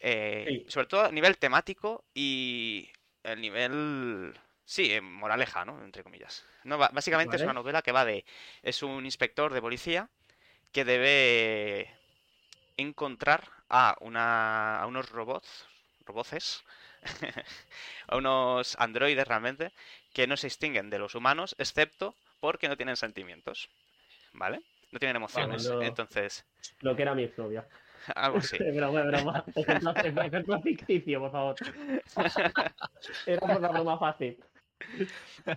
Eh, Sí. Sobre todo a nivel temático y el nivel, sí, eh, moraleja, ¿no? Entre comillas. No, básicamente es una novela que va de, es un inspector de policía que debe encontrar a, una, a unos robots, roboces, [laughs] a unos androides realmente, que no se distinguen de los humanos, excepto porque no tienen sentimientos, ¿vale? No tienen emociones. no. Entonces, Lo que era mi exnovia. [laughs] algo así. [laughs] Broma, broma. Ejemplo, ejemplo ficticio, por favor. Era por la broma fácil.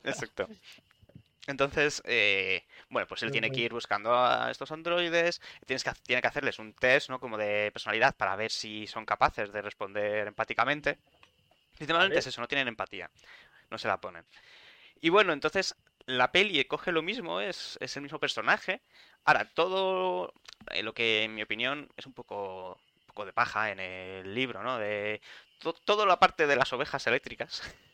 Exacto. Entonces, eh, bueno, pues él tiene que ir buscando a estos androides, tienes que, tiene que hacerles un test, ¿no? Como de personalidad para ver si son capaces de responder empáticamente. Principalmente es eso, no tienen empatía, no se la ponen. Y bueno, entonces la peli coge lo mismo, es, es el mismo personaje. Ahora, todo eh, lo que en mi opinión es un poco, un poco de paja en el libro, ¿no? De to- toda la parte de las ovejas eléctricas. [laughs]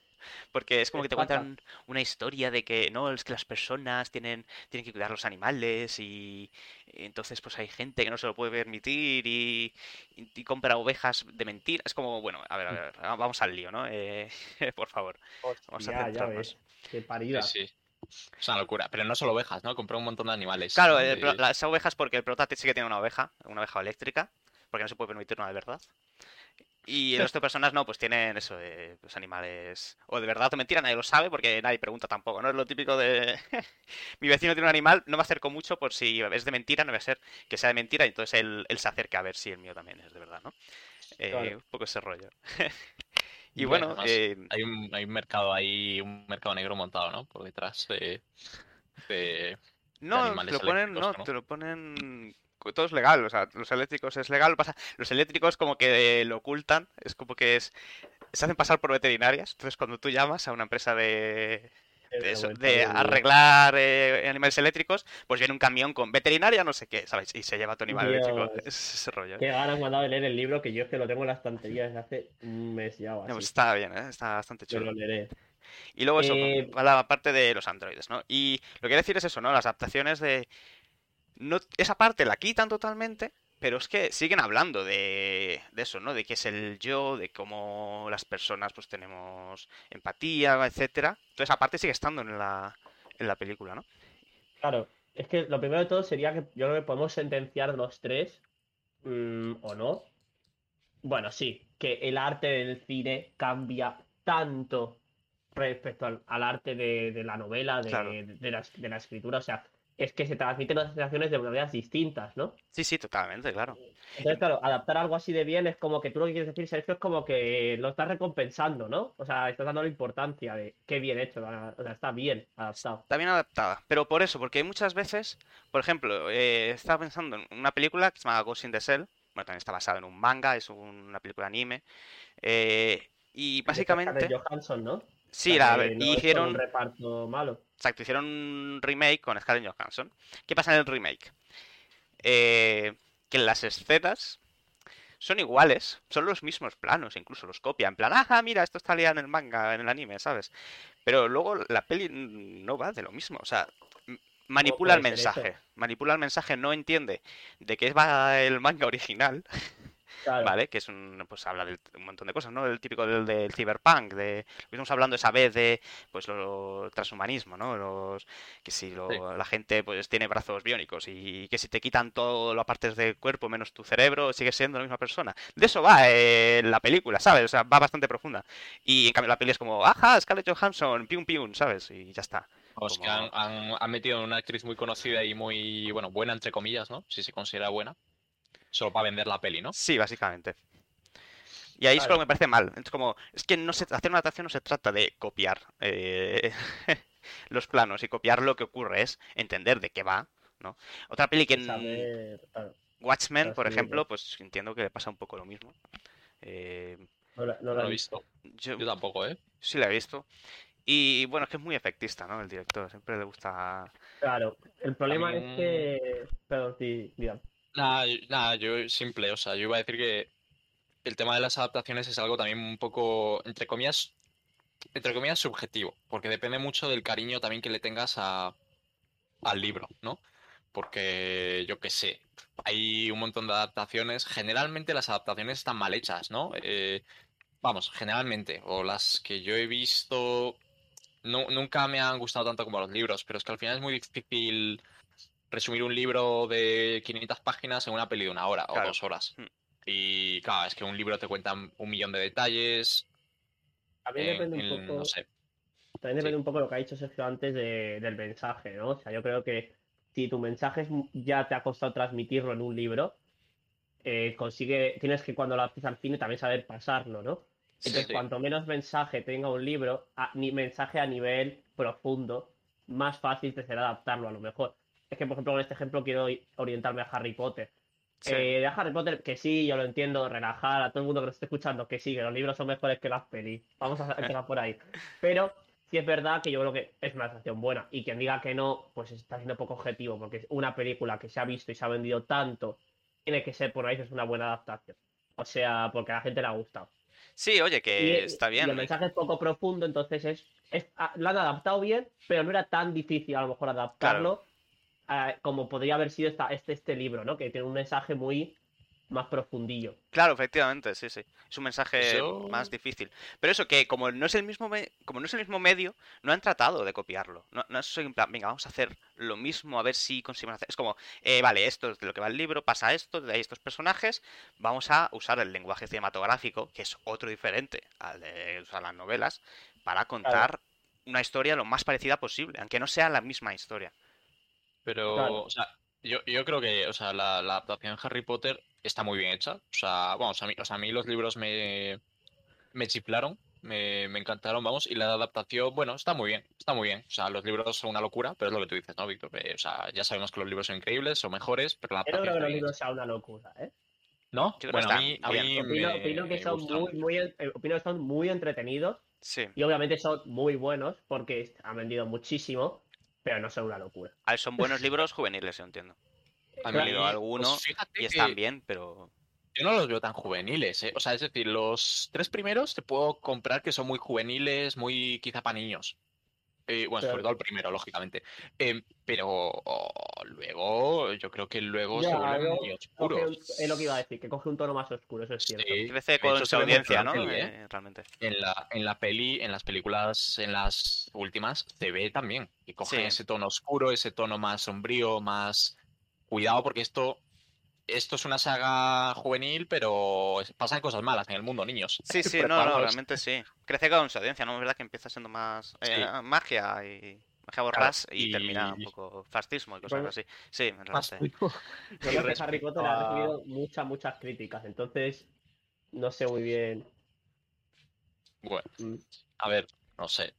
Porque es como que te cuentan una historia de que no, es que las personas tienen, tienen que cuidar los animales y entonces pues hay gente que no se lo puede permitir y, y- y compra ovejas de mentira. Es como, bueno, a ver, a ver, va- vamos al lío, ¿no? Eh, [laughs] por favor, vamos a ya centrarnos. ves. Qué Sí, parida. sí. Es una locura. Pero no solo ovejas, ¿no? Compré un montón de animales. Claro, el las ovejas porque el prota sí que tiene una oveja, una oveja eléctrica, porque no se puede permitir una de verdad. Y el resto de personas no, pues tienen eso, de pues, animales o de verdad o mentira, nadie lo sabe porque nadie pregunta tampoco, ¿no? Es lo típico de [laughs] mi vecino tiene un animal, no me acerco mucho por si es de mentira, no va a ser que sea de mentira y entonces él, él se acerca a ver si el mío también es de verdad, ¿no? Eh, Claro. Un poco ese rollo. [laughs] y bueno, además, eh, Hay un, hay un mercado ahí, un mercado negro montado, ¿no? Por detrás de. de- No, te lo ponen, ¿no? te lo ponen. Todo es legal, o sea, los eléctricos es legal, pasa. Los eléctricos como que lo ocultan, es como que es. Se hacen pasar por veterinarias. Entonces, cuando tú llamas a una empresa de, de, eso, de arreglar eh, animales eléctricos, pues viene un camión con veterinaria, no sé qué, ¿sabes? Y se lleva tu animal Dios. eléctrico. Es ese rollo. Qué ganas me ha dado de leer el libro que yo es que lo tengo en la estantería desde hace un mes ya o No, así. pues está bien, ¿eh? está bastante Yo chulo. lo leeré. Y luego eso, Eh, la parte de los androides, ¿no? Y lo que quiero decir es eso, ¿no? Las adaptaciones de... No, esa parte la quitan totalmente, pero es que siguen hablando de, de eso, ¿no? De qué es el yo, de cómo las personas pues tenemos empatía, etcétera. Entonces, esa parte sigue estando en la, en la película, ¿no? Claro, es que lo primero de todo sería que yo creo que podemos sentenciar los tres, mm, o no. Bueno, sí, que el arte del cine cambia tanto respecto al, al arte de, de la novela, de, Claro. de la, de la escritura. O sea, es que se transmiten las sensaciones de maneras distintas, ¿no? Sí, sí, totalmente, claro. Entonces, claro, adaptar algo así de bien es como que tú lo que quieres decir, Sergio, es como que lo estás recompensando, ¿no? O sea, estás dando la importancia de qué bien hecho, o sea, está bien adaptado. Está bien adaptada, pero por eso, porque hay muchas veces, por ejemplo, eh, estaba pensando en una película que se llama Ghost in the Shell, bueno, también está basada en un manga, es una película anime, eh, y De básicamente, Scarlett Johansson, ¿no? Sí, la, que no hicieron, un reparto malo. exacto, hicieron un remake con Scarlett Johansson. ¿Qué pasa en el remake? Eh, que las escenas son iguales, son los mismos planos, incluso los copia, en plan, ah, mira, esto está liado en el manga, en el anime, ¿sabes? Pero luego la peli no va de lo mismo, o sea, manipula el mensaje, manipula el mensaje, no entiende de qué va el manga original, [laughs] Claro. ¿vale? Que es un, pues habla de un montón de cosas, ¿no? El típico del, del cyberpunk, de lo que estamos hablando esa vez de, pues, lo, transhumanismo, ¿no? Los, que si lo- Sí. la gente, pues, tiene brazos biónicos y que si te quitan todo las partes del cuerpo menos tu cerebro, sigues siendo la misma persona. De eso va eh, la película, ¿sabes? O sea, va bastante profunda. Y en cambio la peli es como, ajá, Scarlett Johansson, pium pium, ¿sabes? Y ya está. Como- han, han- han metido una actriz muy conocida y muy, bueno, buena entre comillas, ¿no? Si se considera buena. Solo para vender la peli, ¿no? Sí, básicamente. Y ahí es Claro. lo que me parece mal. Es como, es que no se, hacer una adaptación no se trata de copiar eh, [laughs] los planos y copiar lo que ocurre, es entender de qué va, ¿no? Otra peli que en Saber, claro, Watchmen, por ejemplo, pues entiendo que le pasa un poco lo mismo. Eh, no, la- no No la lo he visto. yo Yo tampoco, ¿eh? sí la he visto. Y bueno, es que es muy efectista, ¿no? El director, siempre le gusta... Claro, el problema es que. Perdón, sí, mira. Nada, nada, yo simple, o sea, yo iba a decir que el tema de las adaptaciones es algo también un poco, entre comillas, entre comillas, subjetivo, porque depende mucho del cariño también que le tengas a, al libro, ¿no? Porque yo qué sé, hay un montón de adaptaciones, generalmente las adaptaciones están mal hechas, ¿no? Eh, vamos, generalmente, o las que yo he visto, nunca me han gustado tanto como los libros, pero es que al final es muy difícil resumir un libro de 500 páginas en una peli de una hora Claro. o dos horas. Mm. Y claro, es que un libro te cuenta un millón de detalles. También en- depende un poco. no sé. También depende Sí. un poco de lo que ha dicho Sergio antes de- del mensaje, ¿no? O sea, yo creo que si tu mensaje ya te ha costado transmitirlo en un libro, eh, consigue, tienes que cuando lo haces al cine también saber pasarlo, ¿no? Entonces, Sí. cuanto menos mensaje tenga un libro, a- ni mensaje a nivel profundo, más fácil te será adaptarlo a lo mejor. Es que, por ejemplo, con este ejemplo quiero orientarme a Harry Potter. Sí. Eh, de Harry Potter, que sí, yo lo entiendo, relajar a todo el mundo que nos esté escuchando, que sí, que los libros son mejores que las pelis. Vamos a empezar por ahí. Pero sí es verdad que yo creo que es una adaptación buena. Y quien diga que no, pues está siendo poco objetivo, porque es una película que se ha visto y se ha vendido tanto, tiene que ser, por narices, una buena adaptación. O sea, porque a la gente le ha gustado. Sí, oye, que Y, está y bien. el mensaje es poco profundo, entonces es, es ah, lo han adaptado bien, pero no era tan difícil a lo mejor adaptarlo como podría haber sido esta, este, este libro, ¿no? Que tiene un mensaje muy más profundillo. Claro, efectivamente, sí, sí. Es un mensaje Yo- más difícil. Pero eso, que como no es el mismo me- como no es el mismo medio, no han tratado de copiarlo. No, no es en plan, venga, vamos a hacer lo mismo, a ver si conseguimos hacer. Es como, eh, vale, esto es de lo que va el libro, pasa esto, de ahí estos personajes. Vamos a usar el lenguaje cinematográfico, que es otro diferente al de usar las novelas, para contar una historia lo más parecida posible, aunque no sea la misma historia. Pero, Claro. o sea, yo, yo creo que, o sea, la, la adaptación de Harry Potter está muy bien hecha. O sea, vamos, a mí, o sea, a mí los libros me, me chiflaron, me, me encantaron, vamos, y la adaptación, bueno, está muy bien, está muy bien. O sea, los libros son una locura, pero es lo que tú dices, ¿no, Víctor? O sea, ya sabemos que los libros son increíbles, son mejores, pero la Yo no creo adaptación que los libros sea una locura, ¿eh? ¿No? Yo Bueno, a mí, a mí Opino, me, opino que me son muy, muy, eh, opino que son muy entretenidos Sí. y obviamente son muy buenos porque han vendido muchísimo, pero no son una locura. Son buenos libros juveniles, yo entiendo. He mí, leído pues, algunos fíjate y están que- bien, pero... Yo no los veo tan juveniles, ¿eh? O sea, es decir, los tres primeros te puedo comprar que son muy juveniles, muy quizá para niños. Eh, bueno, Claro. sobre todo el primero, lógicamente. Eh, pero oh, luego, yo creo que luego se Ya, luego muy Coge un- oscuros. es lo que iba a decir, que coge un tono más oscuro, eso es cierto. Sí, con su audiencia, en la ¿no? peli, ¿eh? Eh, realmente. En la, en la peli, en las películas, en las últimas, se ve también. Que cogen Sí. ese tono oscuro, ese tono más sombrío, más. Cuidado, porque esto. Esto es una saga juvenil, pero pasan cosas malas en el mundo, niños. Sí, sí, no, no, realmente sí. Crece con su audiencia, ¿no? Es verdad que empieza siendo más eh, Sí. magia y magia borrás y, y- termina un poco fascismo y cosas Bueno, así. Sí, Más- realmente. [laughs] Yo creo que Harry Potter ha a- recibido muchas, muchas críticas, entonces no sé muy bien. Bueno, Mm. a ver, no sé.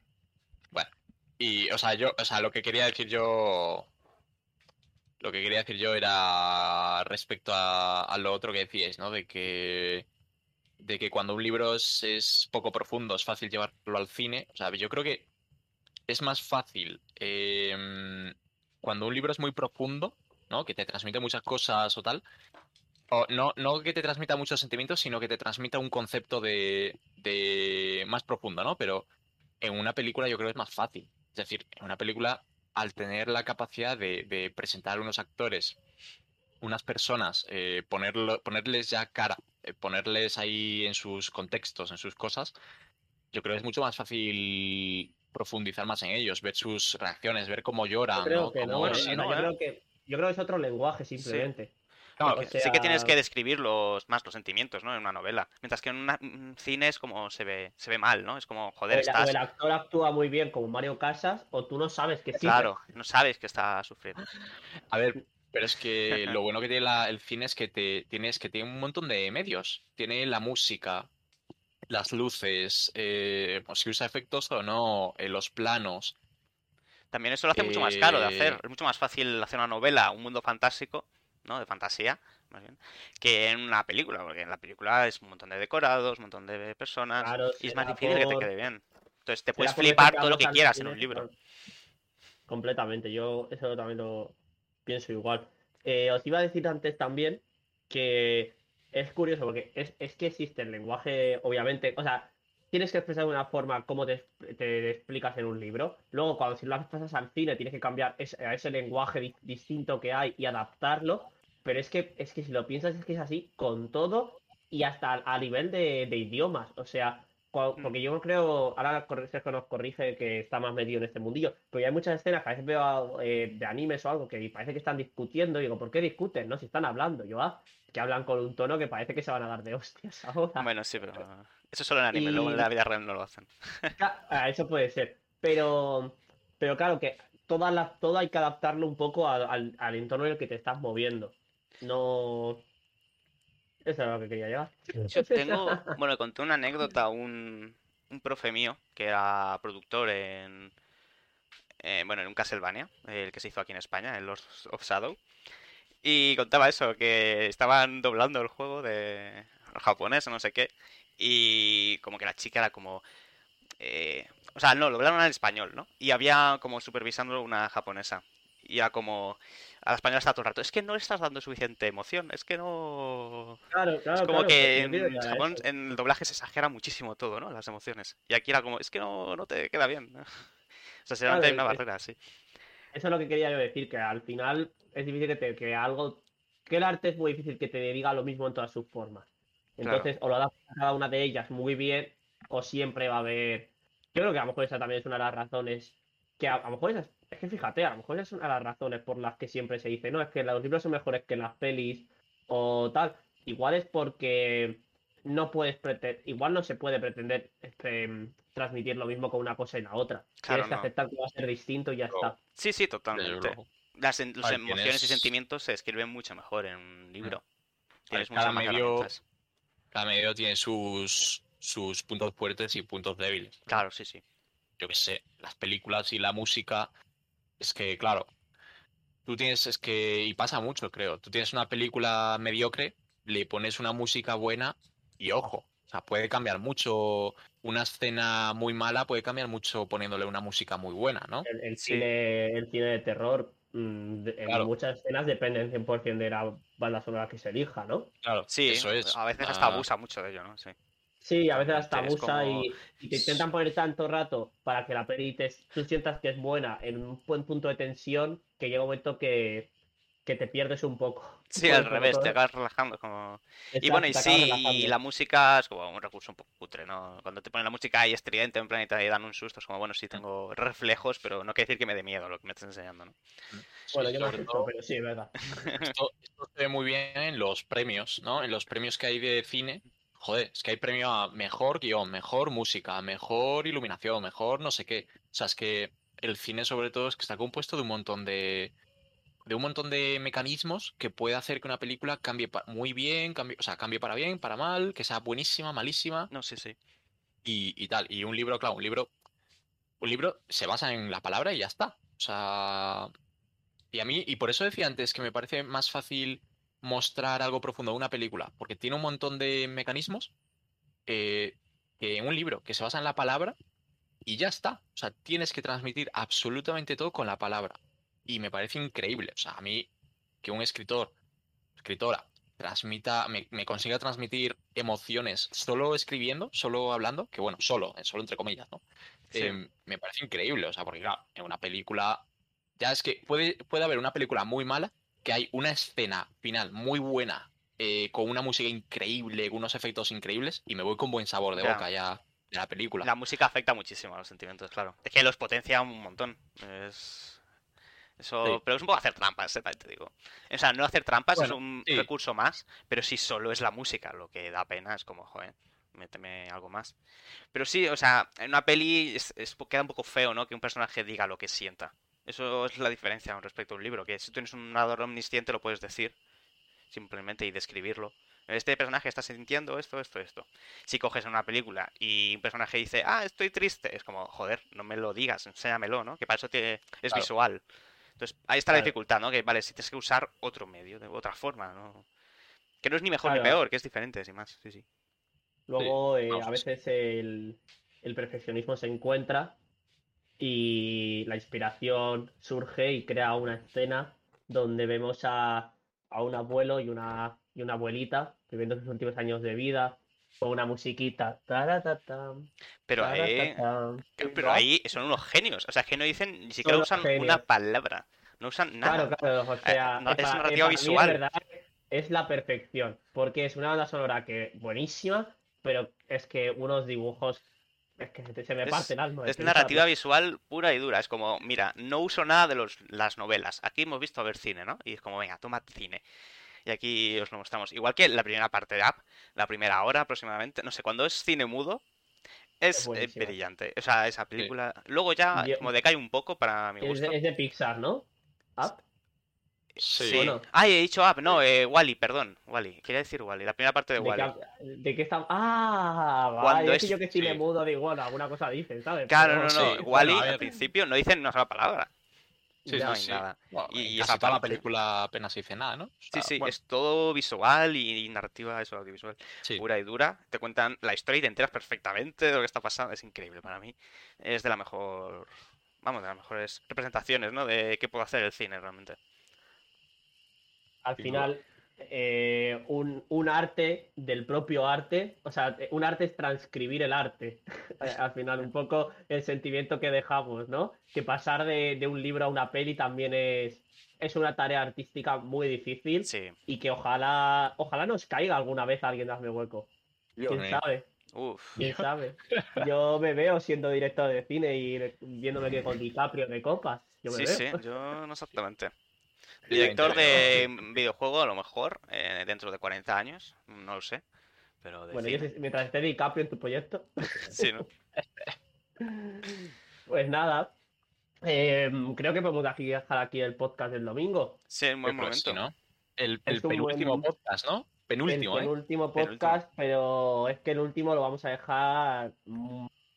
Bueno, y, o sea, yo, o sea, lo que quería decir yo. Lo que quería decir yo era respecto a, lo otro que decíais, ¿no? De que. De que cuando un libro es, es poco profundo, es fácil llevarlo al cine. O sea, yo creo que es más fácil em, cuando un libro es muy profundo, ¿no? Que te transmite muchas cosas o tal. O no, no que te transmita muchos sentimientos, sino que te transmita un concepto de, de más profundo, ¿no? Pero en una película yo creo que es más fácil. Es decir, en una película, al tener la capacidad de, de presentar unos actores, unas personas, eh, ponerlo, ponerles ya cara, eh, ponerles ahí en sus contextos, en sus cosas, yo creo que es mucho más fácil profundizar más en ellos, ver sus reacciones, ver cómo lloran, Yo creo ¿no? que no, Cómo- Bueno, sí, o sea, ¿no? yo creo que yo creo que es otro lenguaje simplemente. O sí que tienes que describir los, más los sentimientos, ¿no? En una novela. Mientras que en una- un cine es como se ve, se ve mal, ¿no? Es como, O joder, o estás. el actor actúa muy bien como Mario Casas, o tú no sabes que sí. Claro, no sabes que está sufriendo. A ver, pero es que lo bueno que tiene la- el cine es que te tienes que tiene un montón de medios. Tiene la música, las luces, eh, pues, si usa efectos o no, eh, los planos. También eso lo hace mucho más caro de hacer. Eh, Es mucho más fácil hacer una novela, un mundo fantástico, ¿no? De fantasía, más bien, que en una película, porque en la película es un montón de decorados, un montón de personas, Claro, y es más difícil que te quede bien. Entonces te puedes flipar todo lo que quieras en un libro. Completamente, yo eso también lo pienso igual. Eh, os iba a decir antes también que es curioso porque es, es que existe el lenguaje, obviamente, o sea, tienes que expresar de una forma como te, te explicas en un libro. Luego, cuando si lo pasas al cine, tienes que cambiar ese, a ese lenguaje di- distinto que hay y adaptarlo. Pero es que, es que si lo piensas, es que es así con todo y hasta a nivel de, de idiomas. O sea, Mm. porque yo creo, ahora Sergio nos corrige que está más metido en este mundillo, pero ya hay muchas escenas que a veces veo eh, de animes o algo que parece que están discutiendo y digo, ¿por qué discuten? No, si están hablando, yo, ah, que hablan con un tono que parece que se van a dar de hostias ahora. Bueno, sí, pero eso solo en anime, luego en Y- la vida real no lo hacen. [laughs] Ah, Eso puede ser. Pero, pero claro que todas las, todo hay que adaptarlo un poco al, al- al entorno en el que te estás moviendo. No. Eso es lo que quería llegar. Yo tengo, [laughs] bueno, conté una anécdota a un, un profe mío que era productor en, eh, bueno, en un Castlevania, el que se hizo aquí en España, en Lords of Shadow. Y contaba eso, que estaban doblando el juego de japonés o no sé qué. Y como que la chica era como... eh, o sea, no, lo doblaron al español, ¿no? Y había como supervisando una japonesa. Y era como... A la española estaba todo el rato, es que no le estás dando suficiente emoción, es que no... Claro, claro, Es como claro, que en Japón, eso. en el doblaje se exagera muchísimo todo, ¿no? Las emociones. Y aquí era como, es que no, no te queda bien. [laughs] O sea, seguramente hay una Claro, es- barrera, sí. Eso es lo que quería yo decir, que al final es difícil que, te- que algo. Que el arte es muy difícil que te diga lo mismo en todas sus formas. Claro. Entonces, o lo adaptas a cada una de ellas muy bien, o siempre va a haber. Yo creo que a lo mejor esa también es una de las razones. Que a, a lo mejor esas- es que fíjate, a lo mejor es una de las razones por las que siempre se dice, no, es que los libros son mejores que las pelis o tal. Igual es porque no puedes pretender, igual no se puede pretender este, transmitir lo mismo con una cosa y la otra. Claro, Tienes que aceptar que va a ser distinto y ya está. Sí, sí, totalmente. Las, en- emociones y sentimientos se escriben mucho mejor en un libro. Tienes cada medio-. Cada medio tiene sus, sus puntos fuertes y puntos débiles. Claro, sí, sí. Yo qué sé, las películas y la música, es que, claro, tú tienes, es que, y pasa mucho, creo, tú tienes una película mediocre, le pones una música buena y ojo, o sea, puede cambiar mucho, una escena muy mala puede cambiar mucho poniéndole una música muy buena, ¿no? El, el Sí. cine, el cine de terror, mm, en Claro. muchas escenas dependen 100% de la banda sonora que se elija, ¿no? Claro, Sí, eso es. a veces hasta Ah, abusa mucho de ello, ¿no? Sí. Sí, a veces hasta abusa como- y, y te intentan poner tanto rato para que la peli te, tú sientas que es buena en un buen punto de tensión que llega un momento que, que te pierdes un poco. Sí, al revés, todo- te acabas relajando como... Y bueno, y sí, y la música es como un recurso un poco cutre, ¿no? Cuando te ponen la música ahí estridente en plan y te dan un susto, es como, bueno, sí tengo reflejos, pero no quiere decir que me dé miedo lo que me estás enseñando, ¿no? Bueno, sí, yo sobre asusto, todo- pero sí, es verdad. [laughs] Esto, esto se ve muy bien en los premios, ¿no? En los premios que hay de cine. Joder, es que hay premio a mejor guion, mejor música, mejor iluminación, mejor no sé qué. O sea, es que el cine sobre todo es que está compuesto de un montón de de un montón de mecanismos que puede hacer que una película cambie muy bien, cambie, o sea, cambie para bien, para mal, que sea buenísima, malísima No, sí, sí. y, y tal. Y un libro, claro, un libro, un libro se basa en la palabra y ya está. O sea, y a mí, y por eso decía antes que me parece más fácil mostrar algo profundo de una película, porque tiene un montón de mecanismos eh, que en un libro que se basa en la palabra y ya está. O sea, tienes que transmitir absolutamente todo con la palabra. Y me parece increíble. O sea, a mí que un escritor, escritora, transmita, me, me consiga transmitir emociones solo escribiendo, solo hablando, que bueno, solo, eh, solo entre comillas, ¿no? Sí. Eh, me parece increíble, o sea, porque claro, en una película, ya es que puede, puede haber una película muy mala, que hay una escena final muy buena, eh, con una música increíble, con unos efectos increíbles, y me voy con buen sabor de boca ya de la película. La música afecta muchísimo a los sentimientos, claro. Es que los potencia un montón. Es, Eso, Sí. pero es un poco hacer trampas, eh, te digo. O sea, no hacer trampas es un sí. recurso más, pero si solo es la música lo que da pena, es como, joder, méteme algo más. Pero sí, o sea, en una peli es, es- queda un poco feo, ¿no? Que un personaje diga lo que sienta. Eso es la diferencia con respecto a un libro, que si tú tienes un narrador omnisciente lo puedes decir, simplemente, y describirlo. Este personaje está sintiendo esto, esto, esto. Si coges una película y un personaje dice, ah, estoy triste, es como, joder, no me lo digas, enséñamelo, ¿no? Que para eso te- es Claro. visual. Entonces, ahí está la dificultad, ¿no? Que vale, si tienes que usar otro medio, de otra forma, ¿no? Que no es ni mejor ni peor, que es diferente, sin más. Sí, sí. Luego, eh, a veces el, el perfeccionismo se encuentra y la inspiración surge y crea una escena donde vemos a, a un abuelo y una, y una abuelita viviendo sus últimos años de vida con una musiquita. Pero pero ahí son unos genios. O sea, es que no dicen, ni siquiera usan una palabra. No usan nada. Claro, claro, o sea, no, es para visual. verdad, es la perfección, porque es una banda sonora que buenísima, pero es que unos dibujos, es que se, me Es- parte el alma. Es pensarlo. narrativa visual pura y dura. Es como, mira, no uso nada de los, las novelas. Aquí hemos visto a ver cine, ¿no? Y es como, venga, toma cine. Y aquí os lo mostramos. Igual que la primera parte de App, la primera hora aproximadamente. No sé, cuando es cine mudo, es, eh, brillante. O sea, esa película. Luego ya Yo- como decae un poco para mi Es gusto. de, es de Pixar, ¿no? Up. Sí. Bueno. Ay, he dicho App, no, eh, Wally, perdón. Wally, quería decir Wally, la primera parte de ¿De, Wally. qué, de qué está? Ah, Cuando vale. es- Es que yo que estoy sí. mudo digo, bueno, alguna cosa dicen, ¿sabes? Claro, Pero- no, no, sí, bueno, Wally al principio no dicen una sola palabra. Sí, Ya. No sí, hay nada. Bueno, Y casi toda la película apenas dice nada, ¿no? O Sí, sea, sí, bueno, es todo visual y, y narrativa, eso, audiovisual. sí. pura y dura. Te cuentan la historia y te enteras perfectamente de lo que está pasando. Es increíble para mí. Es de la mejor. Vamos, de las mejores representaciones, ¿no? De qué puede hacer el cine realmente. Al final eh, un, un arte del propio arte, o sea, un arte es transcribir el arte. [laughs] Eh, al final, un poco el sentimiento que dejamos, ¿no? Que pasar de, de un libro a una peli también es, es una tarea artística muy difícil Sí. y que ojalá, ojalá nos caiga alguna vez alguien de Hazme Hueco. Yo, ¿Quién eh, sabe? Uf. ¿Quién sabe? [laughs] Yo me veo siendo director de cine y viéndome que con DiCaprio de copas. Yo me Sí, veo. sí, yo no exactamente. Director de videojuego, a lo mejor, eh, dentro de 40 años. No lo sé. Pero de Bueno, yo mientras esté DiCaprio en tu proyecto, [laughs] sí, ¿no? [laughs] pues nada. Eh, creo que podemos aquí dejar aquí el podcast del domingo. Sí, en buen que sí, momento. ¿no? El, el penúltimo buen- podcast, ¿no? Penúltimo, el ¿eh? penúltimo Penúltimo. podcast, pero es que el último lo vamos a dejar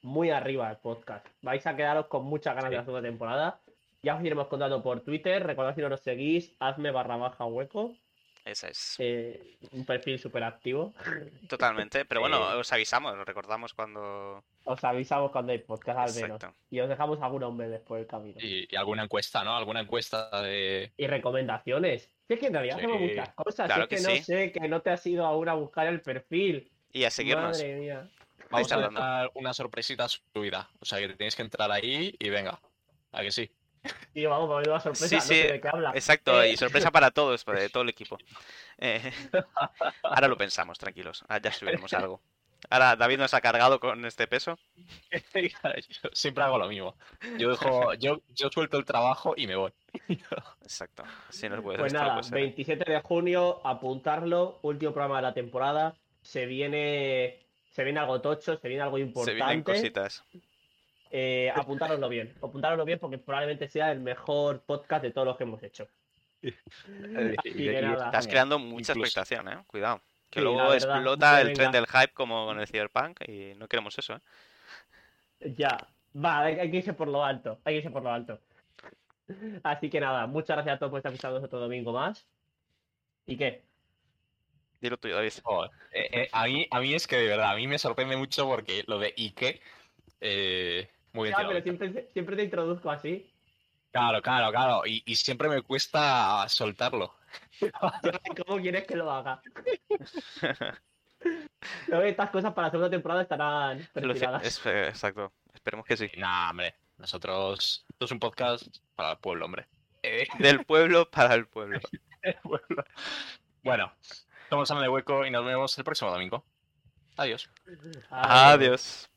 muy arriba el podcast. Vais a quedaros con muchas ganas de Sí. la segunda temporada. Ya os iremos contando por Twitter. Recordad si no nos seguís, hazme barra baja hueco. Esa es. eh, un perfil súper activo. Totalmente. Pero [laughs] bueno, Eh. os avisamos, os recordamos cuando. Os avisamos cuando hay podcast al menos. Exacto. Y os dejamos algunos meses por el camino. Y, y alguna encuesta, ¿no? Alguna encuesta de... Y recomendaciones. Si es que en realidad Sí, hacemos muchas cosas. claro si es que que no sí. sé, que no te has ido aún a buscar el perfil. Y a seguirnos. Madre mía. Vamos a dejar una sorpresita subida. O sea, que tenéis que entrar ahí y venga. ¿A que sí? Y vamos, me una sorpresa. Sí, no sí, sé de qué habla. Exacto, Eh, y sorpresa para todos, para todo el equipo. [laughs] Eh, ahora lo pensamos, tranquilos. Ahora ya subiremos algo. Ahora David nos ha cargado con este peso. Yo [laughs] siempre hago lo mismo. Yo dejo, yo, yo suelto el trabajo y me voy. [laughs] Exacto. Si nos puede Pues nada, pues, eh, 27 de junio, apuntarlo, último programa de la temporada. Se viene, se viene algo tocho, se viene algo se vienen importante. cositas. Eh, apuntároslo bien, apuntároslo bien porque probablemente sea el mejor podcast de todos los que hemos hecho. Nada. Estás creando mucha Incluso. expectación, ¿eh? Cuidado. Que Sí, luego verdad, explota el tren venga. del hype como con el Cyberpunk y no queremos eso, ¿eh? Ya, va, hay, hay que irse por lo alto, hay que irse por lo alto. Así que nada, muchas gracias a todos por estar escuchando otro domingo más. ¿Y qué? Dilo tuyo, David. Joder, eh, eh, a, mí, a mí es que de verdad, a mí me sorprende mucho porque lo de Ike, eh, muy bien tirado. pero siempre, siempre te introduzco así. Claro, claro, claro. Y, y siempre me cuesta soltarlo. [laughs] ¿Cómo quieres que lo haga? [laughs] Creo que estas cosas para la segunda temporada estarán es- eh, exacto. Esperemos que sí. Nah, hombre. Nosotros. Esto es un podcast para el pueblo, hombre. Eh, [laughs] Del pueblo para el pueblo. pueblo. Bueno, somos Ana de Hueco y nos vemos el próximo domingo. Adiós. Adiós. Adiós.